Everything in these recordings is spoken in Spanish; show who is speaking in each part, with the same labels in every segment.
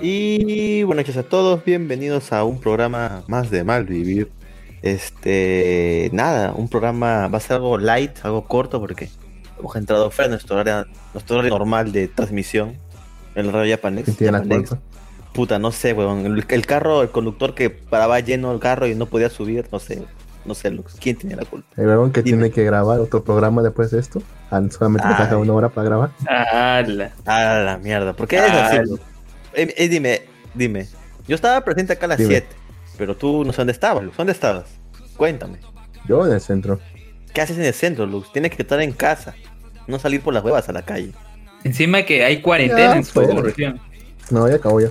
Speaker 1: Y buenas noches a todos, bienvenidos a un programa más de Malvivir. Este, nada, un programa va a ser algo light, algo corto porque hemos entrado fuera de nuestro área, nuestro área normal de transmisión en el radio Japanex. Puta, no sé, weón. El, el carro, el conductor que paraba lleno el carro y no podía subir, no sé. No sé, Lux. ¿Quién tenía la culpa?
Speaker 2: El huevón que
Speaker 1: Dime.
Speaker 2: tiene que grabar otro programa después de esto. Solamente
Speaker 1: Ay.
Speaker 2: saca una hora para grabar.
Speaker 3: ¡Hala!
Speaker 1: Ah, la mierda. ¿Por qué es así? Lux? Eh, eh, dime, dime. Yo estaba presente acá a las
Speaker 2: Dime.
Speaker 1: 7, pero tú no sé dónde estabas, Lux. ¿Dónde estabas? Cuéntame.
Speaker 2: Yo en el centro.
Speaker 1: ¿Qué haces en el centro, Lux? Tienes que estar en casa. No salir por las huevas a la calle.
Speaker 3: Encima que hay cuarentena
Speaker 2: Ya,
Speaker 3: en su
Speaker 2: pues.
Speaker 3: región.
Speaker 2: No, ya acabó ya.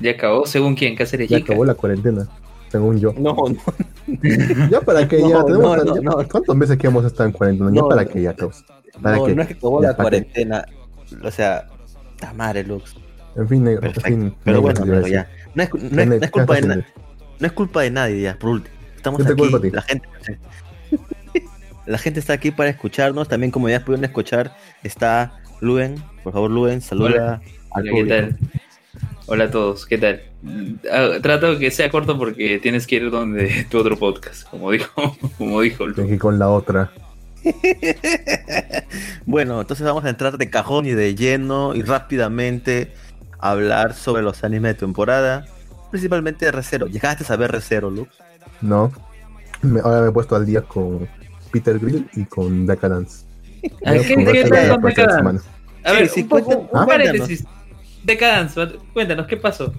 Speaker 3: Ya acabó, según quién, Cáceres
Speaker 2: Ya
Speaker 3: Chica.
Speaker 2: acabó la cuarentena. Según yo.
Speaker 1: No, no.
Speaker 2: Ya para que ya
Speaker 1: no,
Speaker 2: tenemos.
Speaker 1: no,
Speaker 2: ya-
Speaker 1: no.
Speaker 2: ¿Cuántos meses que hemos estado en cuarentena? Ya para que ya caos. Para
Speaker 1: No,
Speaker 2: que-
Speaker 1: no es que acabó
Speaker 2: ya,
Speaker 1: la
Speaker 2: que-
Speaker 1: cuarentena. O sea, ta madre, Lux.
Speaker 2: En fin, negro. En fin,
Speaker 1: Pero
Speaker 2: negro,
Speaker 1: bueno,
Speaker 2: decir.
Speaker 1: ya. No es, no es-
Speaker 2: ¿Qué-
Speaker 1: no es
Speaker 2: qué
Speaker 1: culpa de nadie. No es culpa de nadie, ya, por último. Estamos
Speaker 2: ¿Qué te
Speaker 1: aquí,
Speaker 2: culpa a ti?
Speaker 1: la gente, la gente está aquí para escucharnos. También, como ya pudieron escuchar, está Luen. Por favor, Luen, saluda al
Speaker 3: Hola, ¿qué
Speaker 1: público.
Speaker 3: tal? Hola a todos, ¿qué tal? Ah, Trato que sea corto porque tienes que ir donde tu otro podcast, como dijo, como dijo.
Speaker 2: Aquí con la otra.
Speaker 1: Bueno, entonces vamos a entrar de cajón y de lleno y rápidamente a hablar sobre los animes de temporada. Principalmente de Recero. ¿Llegaste a ver Recero, Lux?
Speaker 2: No. Me- ahora me he puesto al día con Peter Grill y con Decadence.
Speaker 3: ¿Qué, qué
Speaker 2: semana.
Speaker 3: A ver,
Speaker 1: Sí,
Speaker 3: un, poco-
Speaker 1: cuéntanos.
Speaker 3: un
Speaker 1: Ah,
Speaker 3: paréntesis. Decadence, cuéntanos, ¿qué pasó?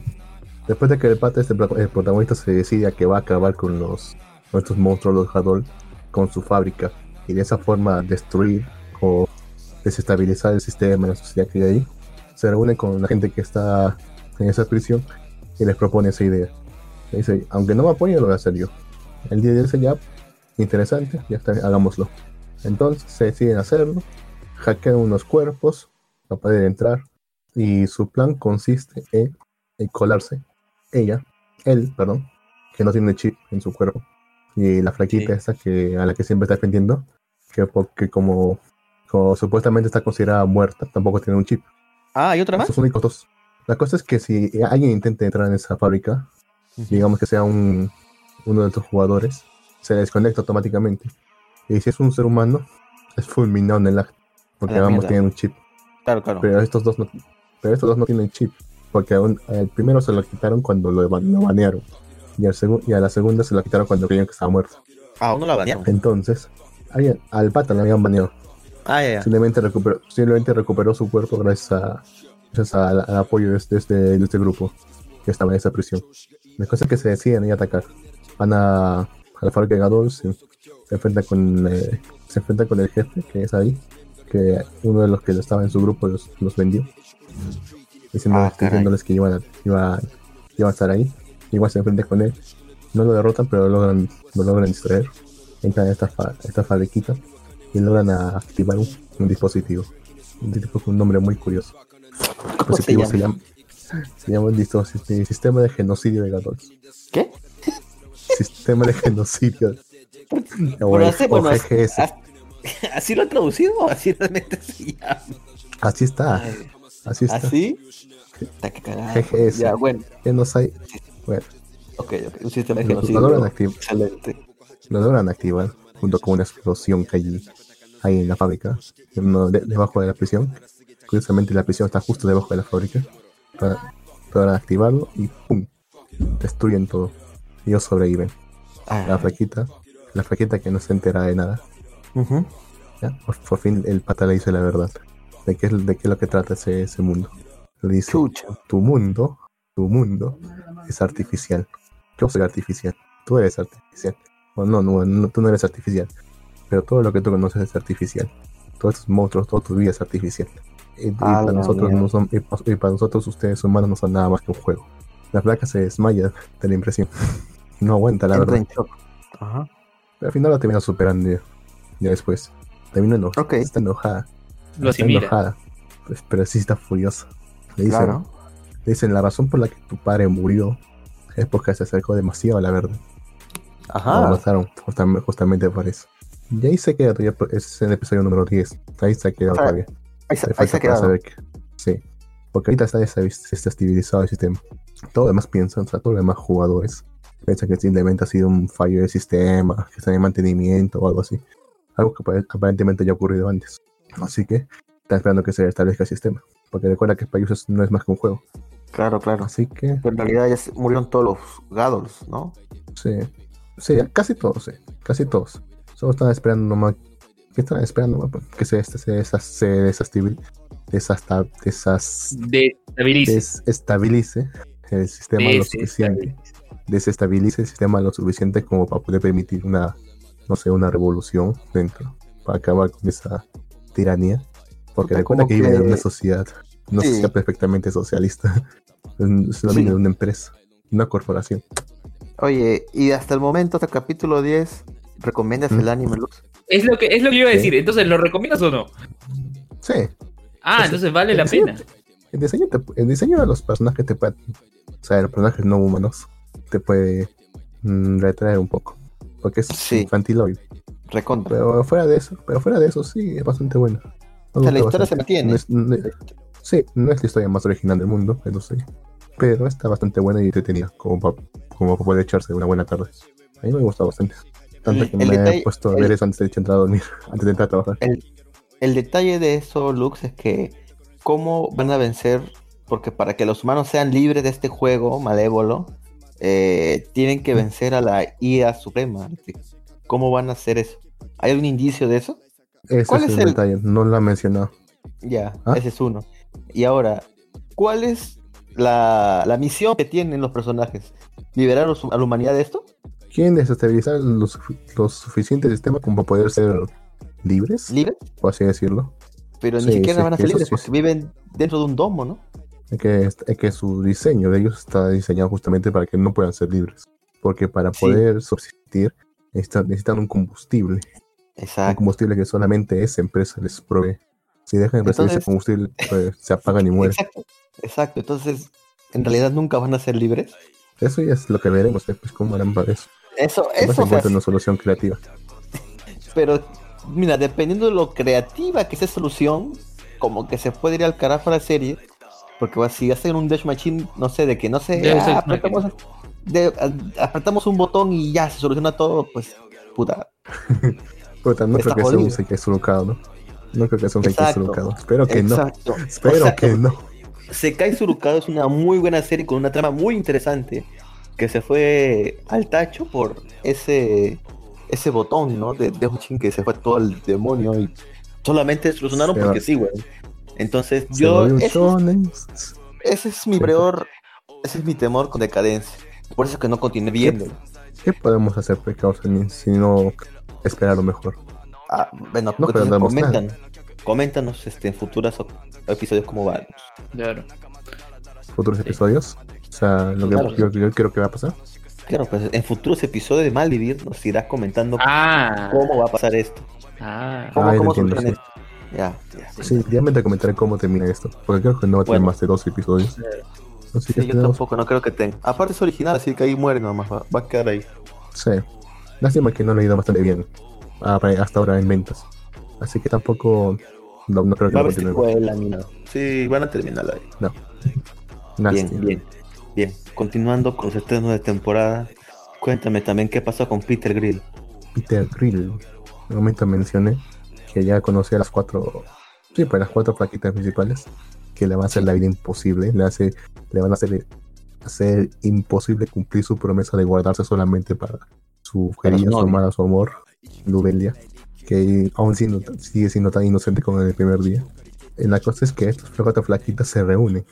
Speaker 2: Después de que el pata, este protagonista, se decide a que va a acabar con los con monstruos, los Hadol, con su fábrica, y de esa forma destruir o desestabilizar el sistema, la sociedad que hay ahí, se reúne con la gente que está en esa prisión y les propone esa idea. Dice, aunque no me apoyen, lo voy a hacer yo. El día dice ya, interesante, ya está, hagámoslo. Entonces se deciden hacerlo, hackean unos cuerpos para poder entrar, y su plan consiste en en colarse ella, él, perdón, que no tiene chip en su cuerpo, y la flaquita
Speaker 1: Sí.
Speaker 2: esta que a la que siempre está defendiendo, que porque como, como supuestamente está considerada muerta, tampoco tiene un chip.
Speaker 1: Ah, ¿hay otra más?
Speaker 2: Esos únicos dos. La cosa es que si alguien intenta entrar en esa fábrica, digamos que sea un, uno de estos jugadores, se desconecta automáticamente. Y si es un ser humano, es fulminado en el acto, porque
Speaker 1: A la
Speaker 2: ambos tienen un chip.
Speaker 1: Claro, claro.
Speaker 2: Pero estos dos no, pero estos dos no tienen chip. Porque aún- el primero se lo quitaron cuando lo, lo banearon. Y, al y a la segunda se lo quitaron cuando creían que estaba muerto.
Speaker 1: Ah, uno la banearon.
Speaker 2: Entonces, alguien- al pata le habían baneado.
Speaker 1: Ah, ya, ya.
Speaker 2: Simplemente recuperó, simplemente recuperó su cuerpo gracias, a, gracias al, al apoyo de este, de este- grupo que estaba en esa prisión. La cosa es que se deciden ir a atacar. Van a, a la fábrica de Gadol, se, se enfrentan con, eh, se enfrentan con el jefe que es ahí, que uno de los que estaba en su grupo los, los vendió. Diciéndoles,
Speaker 1: Ah,
Speaker 2: diciéndoles que iban a, iba, iba a estar ahí. Igual se enfrentan con él. No lo derrotan, pero lo logran, lo logran distraer. Entran a esta, fa- esta fabriquita y logran a activar un, un dispositivo. Un dispositivo con un nombre muy curioso. El
Speaker 1: ¿Cómo se
Speaker 2: dispositivo se
Speaker 1: llama?
Speaker 2: se llama el dispositivo- el Sistema de Genocidio de Gadols.
Speaker 1: ¿Qué?
Speaker 2: Sistema de Genocidio. o,
Speaker 1: Bueno, así,
Speaker 2: o
Speaker 1: bueno,
Speaker 2: GGS.
Speaker 1: as- ¿Así lo han traducido o así realmente se llama?
Speaker 2: Así está.
Speaker 1: Ay,
Speaker 2: Así está.
Speaker 1: ¿Así? Está que cagada.
Speaker 2: GGS.
Speaker 1: Ya, bueno.
Speaker 2: Genocide. Bueno,
Speaker 1: Ok, ok. Un sistema de
Speaker 2: lo, lo logran
Speaker 1: genocidio.
Speaker 2: activar.
Speaker 1: Excelente.
Speaker 2: lo logran activar junto con una explosión que hay ahí en la fábrica, de- debajo de la prisión. Curiosamente la prisión está justo debajo de la fábrica. Para, logran activarlo y ¡pum! Destruyen todo. Ellos sobreviven. La
Speaker 1: Ah,
Speaker 2: flaquita, la flaquita que no se entera de nada.
Speaker 1: ujú.
Speaker 2: ¿ya? Por, por fin el pata le dice la verdad. De qué, es- de qué es lo que trata ese, ese mundo. Le dice,
Speaker 1: Chucha.
Speaker 2: tu mundo, tu mundo es artificial. Yo soy artificial. Tú eres artificial. O no, no, no, tú no eres artificial. Pero todo lo que tú conoces es artificial. Todos estos monstruos, toda tu vida es artificial. Y, y para nosotros no son, y, pa- y para nosotros ustedes humanos no son nada más que un juego. La flaca se desmaya de la impresión. No aguanta, la
Speaker 1: Entra
Speaker 2: verdad.
Speaker 1: en shock. Ajá.
Speaker 2: Pero al final la termina superando ya, ya después. Termina enojada.
Speaker 1: Ok.
Speaker 2: Está enojada.
Speaker 3: Lo
Speaker 2: está
Speaker 3: asimila.
Speaker 2: enojada. Pues, pero sí está furiosa. Le dicen,
Speaker 1: Claro.
Speaker 2: le dicen, la razón por la que tu padre murió es porque se acercó demasiado a la verdad. Lo
Speaker 1: Ajá.
Speaker 2: mataron justam- justamente por eso. Y ahí se queda todavía, ese es el episodio número 10. Ahí se ha quedado
Speaker 1: O sea,
Speaker 2: todavía.
Speaker 1: Ahí se, ahí se
Speaker 2: falta
Speaker 1: ha
Speaker 2: para
Speaker 1: quedado.
Speaker 2: saber que, Sí. Porque ahorita está desestabilizado el sistema. Todo lo demás piensan, o sea, todos los demás jugadores piensan que simplemente ha sido un fallo del sistema, que está en mantenimiento o algo así. Algo que apare- aparentemente ya ha ocurrido antes. Así que están esperando que se restablezca el sistema. Porque recuerda que Payus no es más que un juego.
Speaker 1: Claro, claro.
Speaker 2: Así que,
Speaker 1: Pero en realidad ya se murieron todos los Gadols, ¿no?
Speaker 2: sí. Sí, casi todos, sí. Casi todos. Solo están esperando nomás. ¿Qué están esperando? nomás? Que se, se, se, desas- se desestabil- desasta- desas-
Speaker 3: Destabiliza.
Speaker 2: desestabilice el sistema lo suficiente. Desestabilice el sistema lo suficiente como para poder permitir una, no sé, una revolución dentro. Para acabar con esa tiranía. Porque recuerda
Speaker 1: como
Speaker 2: que vive en
Speaker 1: que-
Speaker 2: una sociedad. Una
Speaker 1: Sí.
Speaker 2: sociedad perfectamente socialista. Es una
Speaker 1: Sí.
Speaker 2: de una empresa. Una corporación.
Speaker 1: Oye, y hasta el momento, hasta el capítulo 10, ¿recomiendas
Speaker 2: Mm.
Speaker 1: el anime Lux?
Speaker 3: Es lo que es lo que iba a
Speaker 2: Sí.
Speaker 3: decir. Entonces, ¿lo recomiendas o no?
Speaker 2: Sí.
Speaker 3: Ah, entonces vale la
Speaker 2: diseño-
Speaker 3: pena.
Speaker 2: El diseño, te- el diseño de los personajes te puede. O sea, de los personajes no humanos. Te puede mm, retraer un poco. Porque es
Speaker 1: Sí. Recontra.
Speaker 2: Pero fuera de eso, pero fuera de eso sí es bastante bueno. Me
Speaker 1: O sea, la historia se mantiene.
Speaker 2: No es- no- sí, no es la historia más original del mundo, eso sí. Pero está bastante buena y entretenida, como para como poder echarse una buena tarde. A mí me gusta bastante. Tanto
Speaker 1: El-
Speaker 2: que
Speaker 1: el
Speaker 2: me
Speaker 1: detalle-
Speaker 2: he puesto a
Speaker 1: el-
Speaker 2: ver eso antes de entrar a dormir, antes de entrar a trabajar.
Speaker 1: El detalle de eso, Lux, es que cómo van a vencer, porque para que los humanos sean libres de este juego malévolo, eh, tienen que vencer a la IA suprema. ¿Cómo van a hacer eso? ¿Hay algún indicio de eso?
Speaker 2: Ese
Speaker 1: ¿cuál
Speaker 2: es,
Speaker 1: es
Speaker 2: el
Speaker 1: el-
Speaker 2: detalle, no lo ha mencionado.
Speaker 1: Ya,
Speaker 2: ¿Ah?
Speaker 1: ese es uno. Y ahora, ¿cuál es la, la misión que tienen los personajes? ¿Liberar los- a la humanidad de esto?
Speaker 2: Quieren desestabilizar lo, sufi- lo suficiente el sistema como para poder ser libres,
Speaker 1: ¿Libres?
Speaker 2: por así decirlo.
Speaker 1: Pero
Speaker 2: Sí,
Speaker 1: ni siquiera
Speaker 2: sí,
Speaker 1: van a ser libres
Speaker 2: sí,
Speaker 1: porque viven dentro de un domo, ¿no?
Speaker 2: Es que, es que su diseño de ellos está diseñado justamente para que no puedan ser libres. Porque para poder subsistir necesitan, necesitan un combustible. Un
Speaker 1: Exacto.
Speaker 2: combustible que solamente esa empresa les provee. Si dejan de recibir ese combustible, pues, se apagan y mueren.
Speaker 1: Exacto. Exacto. Entonces, en realidad nunca van a ser libres.
Speaker 2: Eso ya es lo que veremos después, cómo harán para eso.
Speaker 1: Eso, eso, o sea,
Speaker 2: una solución creativa.
Speaker 1: pero mira, dependiendo de lo creativa que sea solución, como que se puede ir al carajo la serie, porque va, si hacen un Dash Machine, no sé, de que no sé, ah, apretamos, de- apretamos un botón y ya se soluciona todo, pues, puta.
Speaker 2: Pero no creo que sea un. Seikei Surukado, ¿no? No creo que sea un Seikei
Speaker 1: Exacto.
Speaker 2: Surukado. Espero que no.
Speaker 1: Exacto.
Speaker 2: Espero
Speaker 1: O sea,
Speaker 2: que no.
Speaker 1: Sekai Surukado es una muy buena serie con una trama muy interesante que se fue al tacho por ese ese botón, ¿no? De de Hochin que se fue todo el demonio y solamente solucionaron porque sí, güey. Entonces yo ese, ese es mi peor, ese es mi temor con decadencia. Por eso que no continué viendo.
Speaker 2: ¿Qué podemos hacer, pecados si no esperar lo mejor?
Speaker 1: Ah, bueno,
Speaker 2: No
Speaker 1: comentan, coméntanos este, en futuros episodios cómo va.
Speaker 3: Claro.
Speaker 2: Futuros episodios. O sea, lo que
Speaker 1: Claro.
Speaker 2: yo, yo creo que va a pasar.
Speaker 1: Claro, pues en futuros episodios de Malvivir nos irás comentando
Speaker 3: Ah.
Speaker 1: cómo va a pasar esto.
Speaker 3: Ah.
Speaker 1: ¿Cómo,
Speaker 2: Ah, ya
Speaker 1: cómo
Speaker 2: entiendo, sí.
Speaker 1: esto? Ya, ya.
Speaker 2: Sí, ya me te comentaré cómo termina esto. Porque creo que no va a tener
Speaker 1: Bueno.
Speaker 2: más de dos episodios. Así que
Speaker 1: Sí, yo tampoco, no creo que tenga. Aparte es original, así que ahí muere nomás, va, va a quedar ahí.
Speaker 2: Sí. Lástima que no le ha ido bastante bien. ah, hasta ahora en ventas. Así que tampoco. No, no creo que
Speaker 1: Va a
Speaker 2: lo continúe.
Speaker 1: Sí, van a terminar ahí.
Speaker 2: Nasty.
Speaker 1: Bien, bien, bien. Continuando con los estrenos de temporada, cuéntame también qué pasó con Peter Grill.
Speaker 2: Peter Grill. En un momento mencioné que ya conocía a las cuatro. Sí, pues las cuatro plaquitas principales. Que le van a hacer la vida imposible. Le, hace, le van a hacer, hacer imposible cumplir su promesa de guardarse solamente para su querida, su amada, su amor, Lubelia. Que aún siendo, sigue siendo tan inocente como en el primer día. Eh, La cosa es que estas cuatro flaquitas se reúnen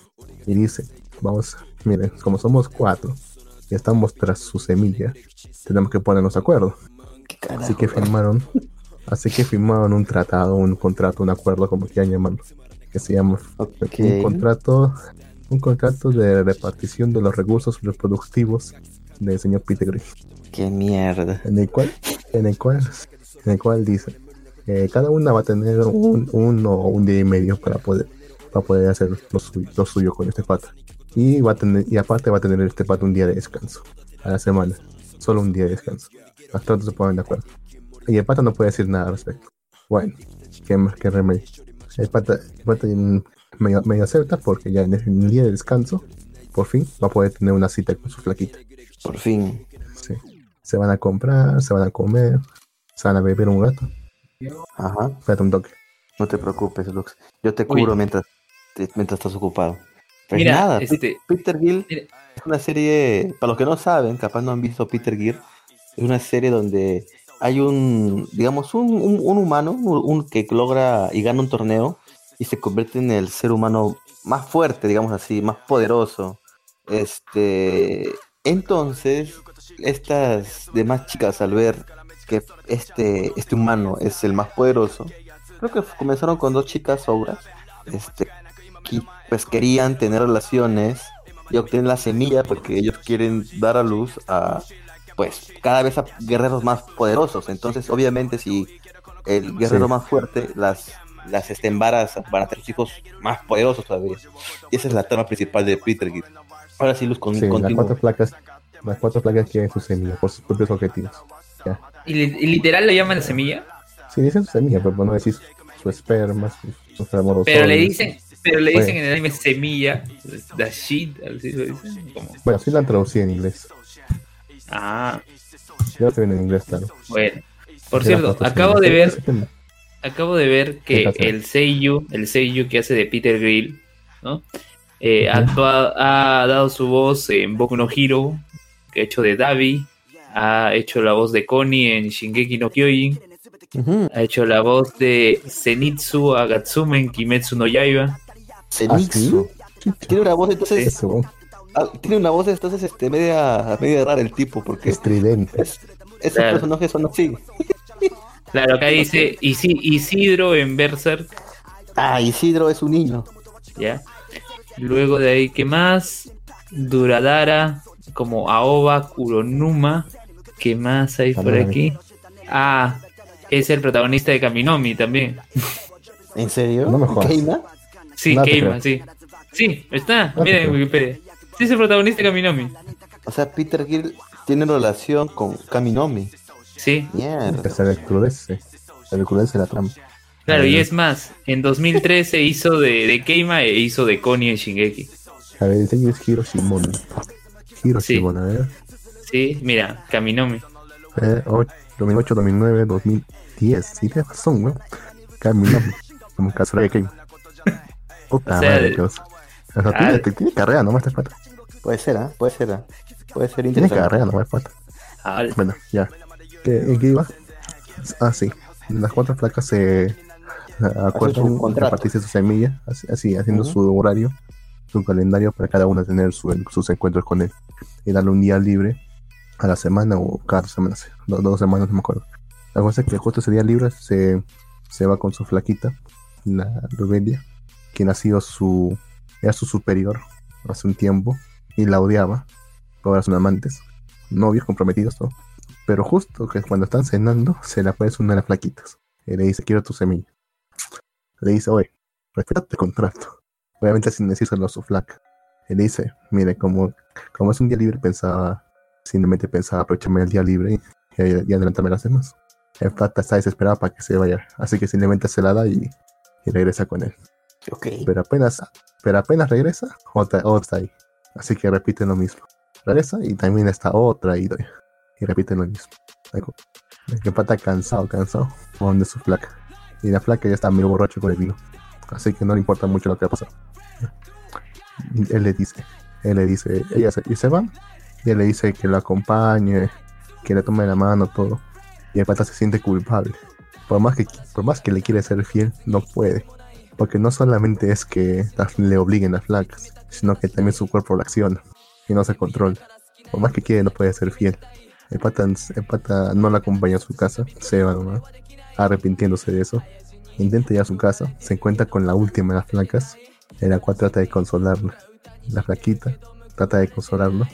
Speaker 2: y dicen: Vamos, miren, como somos cuatro y estamos tras su semilla, tenemos que ponernos de acuerdo. Así que firmaron, así que firmaron un tratado, un contrato, un acuerdo, como quieran llamarlo, que se llama
Speaker 1: Ok.
Speaker 2: un contrato, un contrato de repartición de los recursos reproductivos del señor Peter Grill,
Speaker 1: Qué mierda.
Speaker 2: en el cual, en el cual, en el cual dice que cada una va a tener un, uno o un día y medio para poder, para poder hacer lo suyo, lo suyo con este pata. Y va a tener, y aparte va a tener este pata un día de descanso a la semana, solo un día de descanso. Hasta tanto se ponen de acuerdo. Y el pata no puede decir nada al respecto. Bueno, qué más que remedio. El pata, el pata medio, medio acepta porque ya en el, día de descanso, por fin, va a poder tener una cita con su flaquita.
Speaker 1: Por fin.
Speaker 2: Sí. Se van a comprar, se van a comer, se van a beber un rato.
Speaker 1: Ajá.
Speaker 2: Espérate un toque.
Speaker 1: No te preocupes, Lux. Yo te cubro mientras, te- mientras estás ocupado. Pues
Speaker 3: Mira,
Speaker 1: nada,
Speaker 3: este-
Speaker 1: Peter Gill
Speaker 3: Mira.
Speaker 1: es una serie, para los que no saben, capaz no han visto Peter Gill, es una serie donde hay un, digamos, un, un- humano un, un que logra y gana un torneo y se convierte en el ser humano más fuerte, digamos así, más poderoso. Este, entonces, estas demás chicas al ver que este, este humano es el más poderoso, creo que comenzaron con dos chicas obras, este, que pues querían tener relaciones y obtener la semilla porque ellos quieren dar a luz a pues cada vez a guerreros más poderosos. Entonces, obviamente, si el guerrero
Speaker 2: Sí.
Speaker 1: más fuerte las las este, embaraza, van a tener hijos más poderosos todavía. Y esa es la trama principal de Peter Gill. Ahora sí, Luz, con,
Speaker 2: Sí, las cuatro placas, las cuatro placas quieren su semilla por sus propios objetivos.
Speaker 3: ¿Y, y literal le llaman semilla?
Speaker 2: Sí, dicen su semilla, pero no decir su, su esperma, sus fermorosoides.
Speaker 3: Pero le dicen, pero le dicen
Speaker 2: Bueno.
Speaker 3: en el anime semilla, the shit, así lo dicen.
Speaker 2: Bueno, sí la han traducido en inglés.
Speaker 3: Ah,
Speaker 2: Yo estoy en inglés, claro.
Speaker 3: bueno. Por cierto, acabo de ver, acabo de ver
Speaker 2: ¿Qué
Speaker 3: que el Seiyu, el Seiyu que hace de Peter Grill, ¿no? Eh, ha, dado su voz en Boku no Hero, que ha hecho de Davi, ha hecho la voz de Connie en Shingeki no Kyojin, ha hecho la voz de Zenitsu Agatsume en Kimetsu no Yaiba.
Speaker 1: Zenitsu. Tiene una voz entonces,
Speaker 2: Eso,
Speaker 1: ah, tiene una voz entonces este media, media rara el tipo, porque
Speaker 2: estridente.
Speaker 1: es, esos
Speaker 3: Claro.
Speaker 1: personajes son así.
Speaker 3: Claro, acá dice Isi- Isidro en Berserk,
Speaker 1: Ah, Isidro es un niño.
Speaker 3: ¿ya? Luego de ahí, ¿qué más? Duradara, como Aoba, Kuronuma. ¿Qué más hay por aquí? Ah, es el protagonista de Kaminomi también.
Speaker 1: ¿En serio?
Speaker 2: No me jodas.
Speaker 1: ¿Keima?
Speaker 3: Sí,
Speaker 2: No
Speaker 3: Keima,
Speaker 2: creo.
Speaker 3: sí. Sí, está,
Speaker 2: No
Speaker 3: miren en. Wikipedia. Sí, es el protagonista de Kaminomi.
Speaker 1: O sea, Peter Gill tiene relación con Kaminomi.
Speaker 3: Sí,
Speaker 1: Mierda.
Speaker 2: Se recrudece. Se recrudece la trama.
Speaker 3: claro, y es más, en 2013 hizo de, de Keima e hizo de Connie en Shingeki.
Speaker 2: A ver, el diseño es Hiro Shimon. Hiro
Speaker 3: Sí.
Speaker 2: Shimon, a ver.
Speaker 3: Sí, mira, Kaminomi.
Speaker 2: Eh, och- 2008, 2009, 2010. Sí, tienes razón, weón. Caminando. Como Kazuraya Ken. Puta
Speaker 3: O sea,
Speaker 2: madre, qué cosa. O sea, tiene,
Speaker 3: ah.
Speaker 2: tiene carrera, nomás te falta.
Speaker 1: Puede ser, ¿ah? Puede ser, ¿ah? Puede ser
Speaker 2: Tiene
Speaker 1: interesante.
Speaker 2: carrera, nomás.
Speaker 3: Ah,
Speaker 2: Bueno, ya. ¿Qué, ¿En qué iba? Ah, sí. Las cuatro placas se ah, acuerdan
Speaker 1: contrato.
Speaker 2: repartirse su semilla, así, así, haciendo
Speaker 1: Ujú.
Speaker 2: su horario, su calendario para cada uno tener su- sus encuentros con él. Y darle un día libre a la semana o cada semana, dos, dos semanas, no me acuerdo. La cosa es que justo ese día libre se, se va con su flaquita, la Rubelia, quien ha sido su, era su superior hace un tiempo y la odiaba, ahora son amantes, novios comprometidos, todo. Pero justo que cuando están cenando, se le aparece una de las flaquitas. Y le dice, quiero tu semilla. Le dice, oye, respétate el contrato. Obviamente sin decírselo a su flaca. Y le dice, mire, como, como es un día libre, pensaba, simplemente pensaba aprovecharme el día libre y, y- adelantarme las demás. El flaca está desesperado para que se vaya. Así que simplemente se la da y regresa con él. Pero apenas, pero apenas regresa, otra, otra ahí. Así que repiten lo mismo. Regresa y también está otra y, y repiten lo mismo. El pata cansado, cansado, donde su flaca. Y la flaca ya está medio borracho con el vino. Así que no le importa mucho lo que ha pasado. Él le dice, él le dice, ella se, y se va. Y él le dice que lo acompañe, que le tome la mano, todo. Y el pata se siente culpable. Por más que, por más que le quiere ser fiel, no puede. Porque no solamente es que le obliguen las flacas, sino que también su cuerpo la acciona y no se controla. Por más que quiere, no puede ser fiel. El pata, el pata no la acompaña a su casa, se va nomás, arrepintiéndose de eso. Intenta ir a su casa, se encuentra con la última de las flacas, en la cual trata de consolarla. La flaquita trata de consolarlo,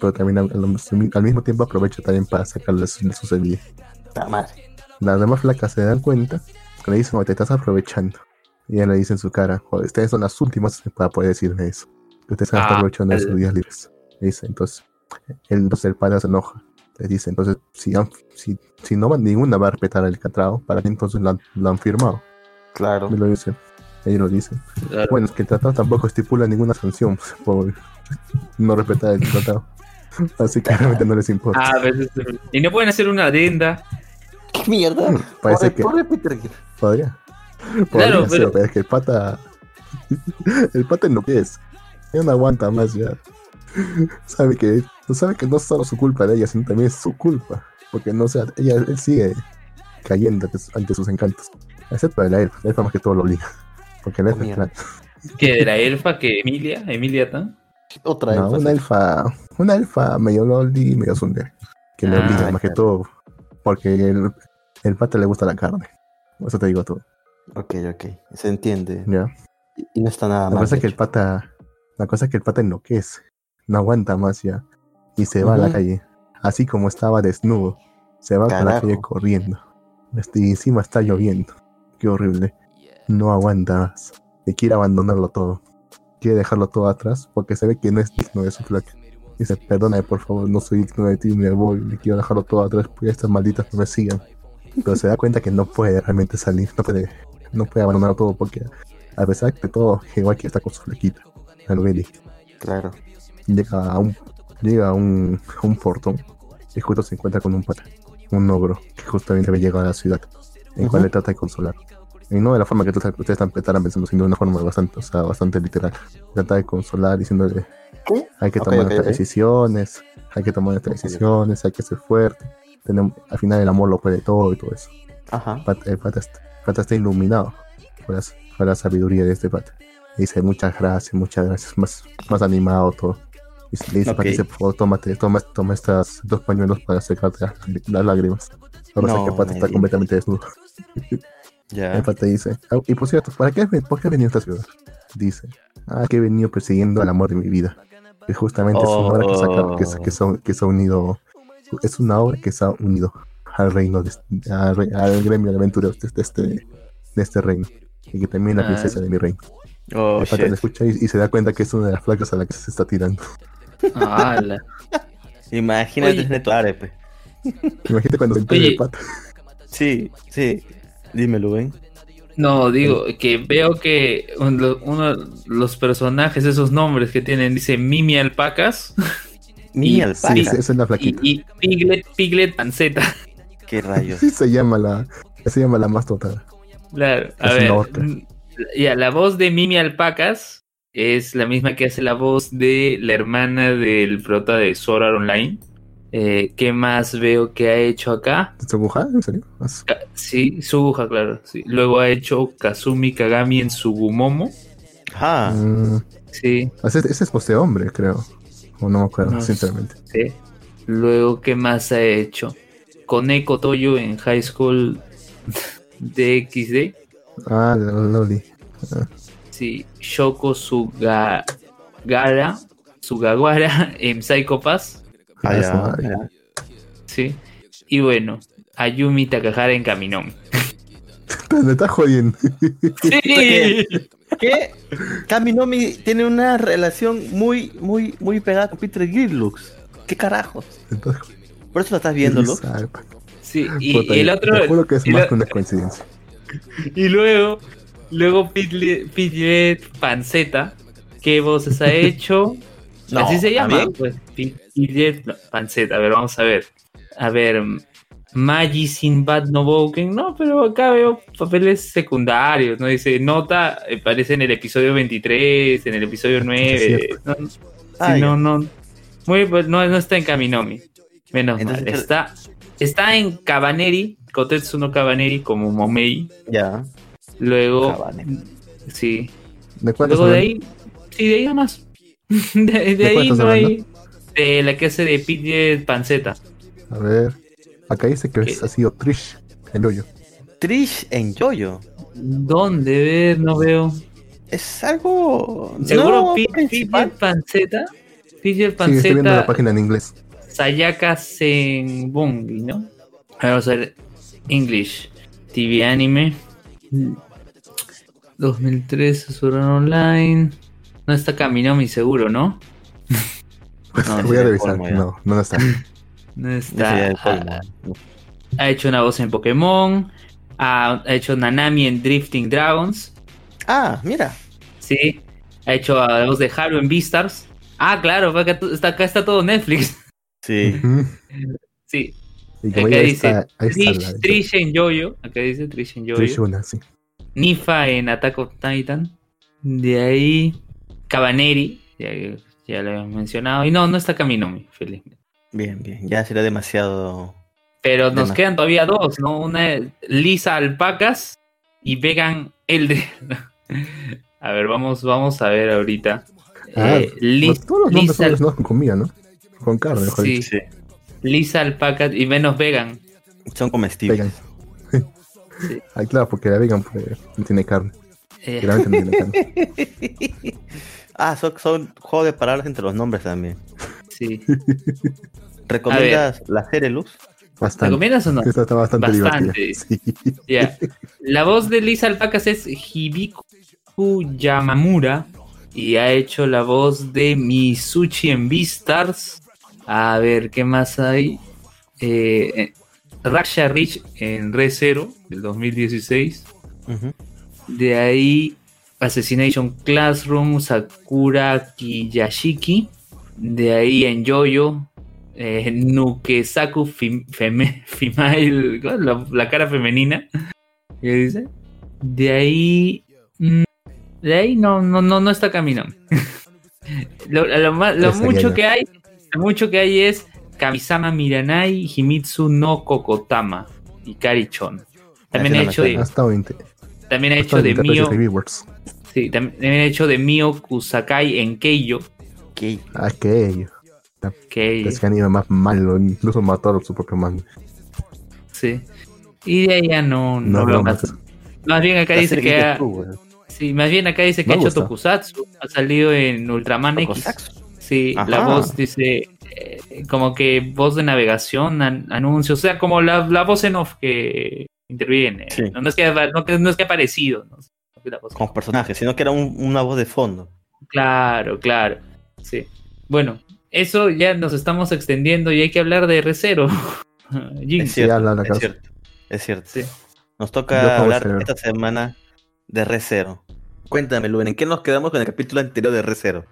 Speaker 2: pero también al, al- mismo tiempo aprovecha también para sacarle su, su semilla. Las demás flacas se dan cuenta, le dicen, "Oye, te estás aprovechando. Y ella le dice en su cara, "Joder, ustedes son las últimas para poder decirme eso. Que ustedes están
Speaker 3: Ah,
Speaker 2: aprovechando de sus
Speaker 3: el-
Speaker 2: días libres. Le dice, entonces, él, entonces el padre se enoja. Le dice, entonces, si, han- si, si no van ninguna va a respetar el catrao, ¿para qué entonces lo han, lo han firmado?
Speaker 1: Claro.
Speaker 2: Me lo dice. Ellos lo dicen.
Speaker 3: Claro.
Speaker 2: Bueno, es que el tratado tampoco estipula ninguna sanción por no respetar el tratado. Así que realmente no les importa.
Speaker 3: Ah, a veces- y no pueden hacer una adenda.
Speaker 1: ¿Qué mierda?
Speaker 2: Parece
Speaker 1: Pobre-
Speaker 2: que-
Speaker 1: Quill.
Speaker 2: Podría. Podría
Speaker 3: Claro,
Speaker 2: ser,
Speaker 3: pero-
Speaker 2: pero es que el pata. El pata no es. Ya no aguanta más ya. Sabe que, sabe que no es solo su culpa de ella, sino también es su culpa. Porque no sea, ella, él sigue cayendo ante, sus encantos. Excepto de la elfa, la elfa más que todo lo obliga. Porque la elfa es
Speaker 1: Mierda.
Speaker 2: plan-
Speaker 3: Que de la elfa, que Emilia, Emilia tan.
Speaker 1: Otra
Speaker 2: No,
Speaker 1: vez.
Speaker 2: una elfa, una elfa medio loli, medio tsundere. Que le
Speaker 3: Ah,
Speaker 2: obliga más que todo. Porque el, el pata le gusta la carne. Eso te digo todo.
Speaker 1: Ok, ok. Se entiende.
Speaker 2: ¿ya?
Speaker 1: Y no está nada
Speaker 2: La
Speaker 1: mal.
Speaker 2: cosa que el pata, la cosa es que el pata enloquece, no aguanta más ya y se va a la calle, así como estaba desnudo, se va por la calle corriendo. Este, y encima está lloviendo, qué horrible. No aguanta más, y quiere abandonarlo todo, quiere dejarlo todo atrás porque se ve que no es digno de su flaca. Dice, perdóname por favor, no soy digno de ti, me voy, le quiero dejarlo todo atrás porque estas malditas no me sigan. Pero se da cuenta que no puede realmente salir, no puede, no puede abandonarlo todo porque a pesar de todo, igual que está con su flequita, el Billy,
Speaker 1: Claro.
Speaker 2: llega a un, llega a un, a un portón y justo se encuentra con un pata, un ogro, que justamente había llegado a la ciudad, en cual
Speaker 1: Ujú.
Speaker 2: le trata de consolar. Y no de la forma que ustedes están pensando, sino de una forma bastante, o sea, bastante literal. Trata de consolar diciéndole,
Speaker 1: ¿Qué?
Speaker 2: hay que tomar
Speaker 1: ok,
Speaker 2: nuestras
Speaker 1: ok.
Speaker 2: decisiones, hay que tomar nuestras decisiones, hay que ser fuerte. Tenemos, al final el amor lo puede todo y todo eso.
Speaker 1: Ajá.
Speaker 2: El pata, el pata está, pata está iluminado por la, la sabiduría de este pata. Dice muchas gracias, muchas gracias, más, más animado todo. Y le dice,
Speaker 1: Ok.
Speaker 2: pata, dice, por favor, tómate, toma, toma estas dos pañuelos para secarte las, las lágrimas. Ahora
Speaker 1: No
Speaker 2: que el pata está completamente desnudo.
Speaker 1: Ya.
Speaker 2: El pata dice, "Ah, y por cierto, ¿para qué, por qué has venido a esta ciudad? Dice, ah, que he venido persiguiendo al amor de mi vida. Que justamente es una obra que, saca- que, que, se, que se ha unido, es una obra que se ha unido al reino, de, al, re- al gremio de aventureros de, de este, de este reino. Y que también la
Speaker 3: Ah.
Speaker 2: princesa de mi reino.
Speaker 1: Oh,
Speaker 2: el pata
Speaker 1: shit.
Speaker 2: le escucha y, y se da cuenta que es una de las flacas a la que se está tirando.
Speaker 3: Ala.
Speaker 1: Imagínate
Speaker 3: Oye.
Speaker 1: tener tu arepe.
Speaker 2: Imagínate cuando se entera
Speaker 3: Oye.
Speaker 2: el pata.
Speaker 1: Sí, sí. Dímelo, ven.
Speaker 3: No, digo que veo que uno, uno de los personajes, esos nombres que tienen, dice Mimi Alpacas
Speaker 1: Mi
Speaker 3: Y-
Speaker 1: alpaca.
Speaker 2: Sí, esa es la
Speaker 3: y,
Speaker 2: flaquita.
Speaker 3: y Piglet, Piglet Panceta.
Speaker 1: Qué rayos.
Speaker 2: Sí, se llama la, se llama la más total.
Speaker 3: Claro, a
Speaker 2: Es
Speaker 3: ver. Ya, la voz de Mimi Alpacas es la misma que hace la voz de la hermana del prota de Sword Art Online. Eh, ¿Qué más veo que ha hecho acá?
Speaker 2: ¿Tsuguha? ¿En serio? As-
Speaker 3: Ka- Sí, Subuja, claro. Sí. Luego ha hecho Kazumi Kagami en Sugumomo.
Speaker 1: Ah,
Speaker 2: Mm,
Speaker 3: Sí,
Speaker 2: ese, ese es voz de hombre, creo. O no me acuerdo,
Speaker 3: No
Speaker 2: sinceramente.
Speaker 3: sí. Luego, ¿qué más ha hecho? Koneko Toyo en High School DXD.
Speaker 2: Ah, la Loli.
Speaker 3: Sí, Shoko Sugagara, Sugawara en Psycho Pass.
Speaker 1: ah, ya, ya.
Speaker 3: Sí. Y bueno, Ayumi Takahara en Kaminomi.
Speaker 2: Me está jodiendo.
Speaker 3: Sí.
Speaker 1: ¿Qué? Kaminomi tiene una relación muy, muy, muy pegada con Peter Gillux. ¿Qué carajos?
Speaker 2: Jodiendo.
Speaker 1: Por eso lo estás viéndolo.
Speaker 2: Zarpa.
Speaker 3: Sí, y,
Speaker 2: Puta,
Speaker 3: y el otro.
Speaker 2: Te juro que es
Speaker 3: y
Speaker 2: más
Speaker 3: lo-
Speaker 2: que una coincidencia.
Speaker 3: Y luego, luego Pidget, Panceta, ¿qué voces ha hecho?
Speaker 1: No,
Speaker 3: Así se llama, pues. Pi- Pidget Panceta. A ver, vamos a ver. A ver, Magi Sinbad no Boken, no, pero acá veo papeles secundarios, ¿no? Dice, nota, eh, aparece en el episodio 23, en el episodio 9.
Speaker 2: cierto.
Speaker 3: No, sí,
Speaker 1: Ah,
Speaker 3: no, no. Muy, pues, no, no está en Kaminomi. Menos
Speaker 1: Entonces,
Speaker 3: mal.
Speaker 1: ¿qué-
Speaker 3: Está, está en Cabaneri, Kotetsu no Cabaneri como Momei.
Speaker 1: Ya.
Speaker 3: Luego,
Speaker 1: Cabaneri.
Speaker 3: sí.
Speaker 2: ¿De
Speaker 3: Luego de ahí, sí, de ahí nomás. De, de
Speaker 2: ¿De
Speaker 3: ahí no hay. De la que hace de Pidget Panceta.
Speaker 2: A ver. Acá dice que
Speaker 3: ¿Qué?
Speaker 2: ha sido Trish, el hoyo.
Speaker 1: Trish en Yoyo.
Speaker 3: ¿Dónde ver? No veo.
Speaker 1: Es algo.
Speaker 3: Seguro
Speaker 1: no principal.
Speaker 3: Pidget Panceta.
Speaker 2: Sí, estoy viendo la
Speaker 3: Panceta.
Speaker 2: página en inglés.
Speaker 3: Sayaka Senbungi, ¿no? Vamos a ver. English. TV Anime. 2013 Sword Art Online. No está Kaminomi seguro, ¿no? No,
Speaker 2: Voy a revisar. No, no está.
Speaker 3: No está.
Speaker 1: colmo.
Speaker 3: Ha, ha hecho una voz en Pokémon. Ha, ha hecho Nanami en Drifting Dragons.
Speaker 1: Ah, mira.
Speaker 3: Sí, ha hecho a la voz de Haru en Beastars. Ah, claro, acá, está, acá está todo Netflix.
Speaker 1: Sí.
Speaker 3: Sí,
Speaker 2: Y
Speaker 3: acá dice Trish, en Yoyo. Acá dice Trish en Yoyo.
Speaker 2: Trish Una, sí.
Speaker 3: Nifa en Attack of Titan. De ahí, Cabaneri, ya, ya lo hemos mencionado. Y no, no está Kaminomi, felizmente.
Speaker 1: Bien, bien. Ya será demasiado.
Speaker 3: Pero nos quedan todavía dos, ¿no? Una es Lisa Alpacas y Vegan Elder. a ver, vamos, vamos a ver ahorita.
Speaker 2: Ah,
Speaker 3: Eh,
Speaker 2: Pues todos los nombres
Speaker 3: Lisa,
Speaker 2: son comida, ¿no? Con carne, mejor
Speaker 3: sí,
Speaker 2: dicho.
Speaker 1: Sí.
Speaker 3: Lisa Alpacas y menos Vegan.
Speaker 1: Son comestibles.
Speaker 2: Vegan.
Speaker 3: Sí.
Speaker 2: Ay, claro, porque la vegan pues, no tiene carne.
Speaker 3: Eh,
Speaker 2: no tiene carne.
Speaker 1: ah, son, son juegos de palabras entre los nombres también.
Speaker 3: sí.
Speaker 1: ¿Recomiendas la serie Luz?
Speaker 2: Bastante.
Speaker 3: ¿Recomiendas o no?
Speaker 2: Esta está bastante,
Speaker 3: Bastante.
Speaker 2: Sí.
Speaker 3: Ya. La voz de Lisa Alpacas es Hibiko Yamamura y ha hecho la voz de Misuchi en Beastars. A ver, ¿qué más hay? Eh, eh, Raksha Rich en Re Zero del 2016.
Speaker 1: Ujú.
Speaker 3: De ahí Assassination Classroom, Sakura Kiyashiki. De ahí en Yoyo, eh, Nukesaku Fem- Female, la, la cara femenina. ¿Qué dice? De ahí. mm, De ahí no, no, no, no está caminando. lo mucho
Speaker 2: ya.
Speaker 3: que hay, lo mucho que hay es Kamisama Miranai, Himitsu no Kokotama y Karichon. También ha hecho de.
Speaker 2: Hasta 20.
Speaker 3: también ha hecho de
Speaker 2: 20
Speaker 3: Mio, sí, también ha hecho de Mio Kusakai en Keiyo.
Speaker 1: Ok.
Speaker 2: Aquello.
Speaker 3: Keiyo,
Speaker 2: Es que anime más malo. Incluso mató a su propio manga.
Speaker 3: sí. Y de ahí ya no, no,
Speaker 2: No,
Speaker 3: veo
Speaker 2: no,
Speaker 3: más. Más bien acá dice que ha,
Speaker 1: tú,
Speaker 3: sí, más bien acá dice que ha hecho
Speaker 2: gusta.
Speaker 3: Tokusatsu, ha salido en Ultraman X. Sí,
Speaker 1: Ajá.
Speaker 3: la voz dice eh, como que voz de navegación, an- anuncios, o sea, como la, la voz en off que interviene.
Speaker 1: Sí.
Speaker 3: No, no es que, no, que- no es que ha aparecido, ¿no? Que la voz-
Speaker 1: Como personaje, sino que era un- una voz de fondo.
Speaker 3: Claro, claro. Sí. Bueno, eso ya nos estamos extendiendo y hay que hablar de R0. Jin.
Speaker 1: Es
Speaker 2: Sí,
Speaker 1: cierto,
Speaker 2: la
Speaker 1: es cierto. Es cierto.
Speaker 3: Sí.
Speaker 1: Nos toca hablar esta semana de Re0. Cuéntame, Luen, ¿en qué nos quedamos con el capítulo anterior de Re0?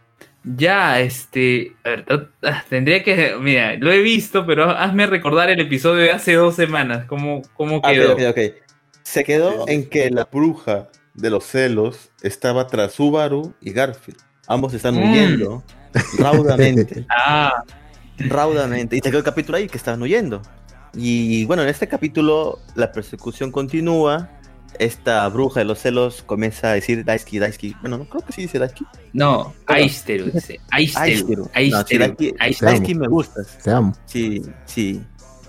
Speaker 3: Ya, este. A ver, ah, tendría que. Mira, lo he visto, pero hazme recordar el episodio de hace dos semanas. ¿Cómo, cómo
Speaker 1: Ah,
Speaker 3: quedó?
Speaker 1: ok, ok, ok. Se quedó en que la bruja de los celos estaba tras Subaru y Garfield. Ambos están
Speaker 3: Mm.
Speaker 1: huyendo raudamente,
Speaker 3: Ah,
Speaker 1: raudamente. Y se quedó el capítulo ahí que estaban huyendo. Y bueno, en este capítulo la persecución continúa. Esta bruja de los celos comienza a decir Daisuke, Daisuke. Bueno, no creo que sí dice Daisuke.
Speaker 3: no, Aisteru dice. Aisteru.
Speaker 1: Aisteru. Daisuke- me gustas.
Speaker 2: Te amo.
Speaker 1: Sí, sí.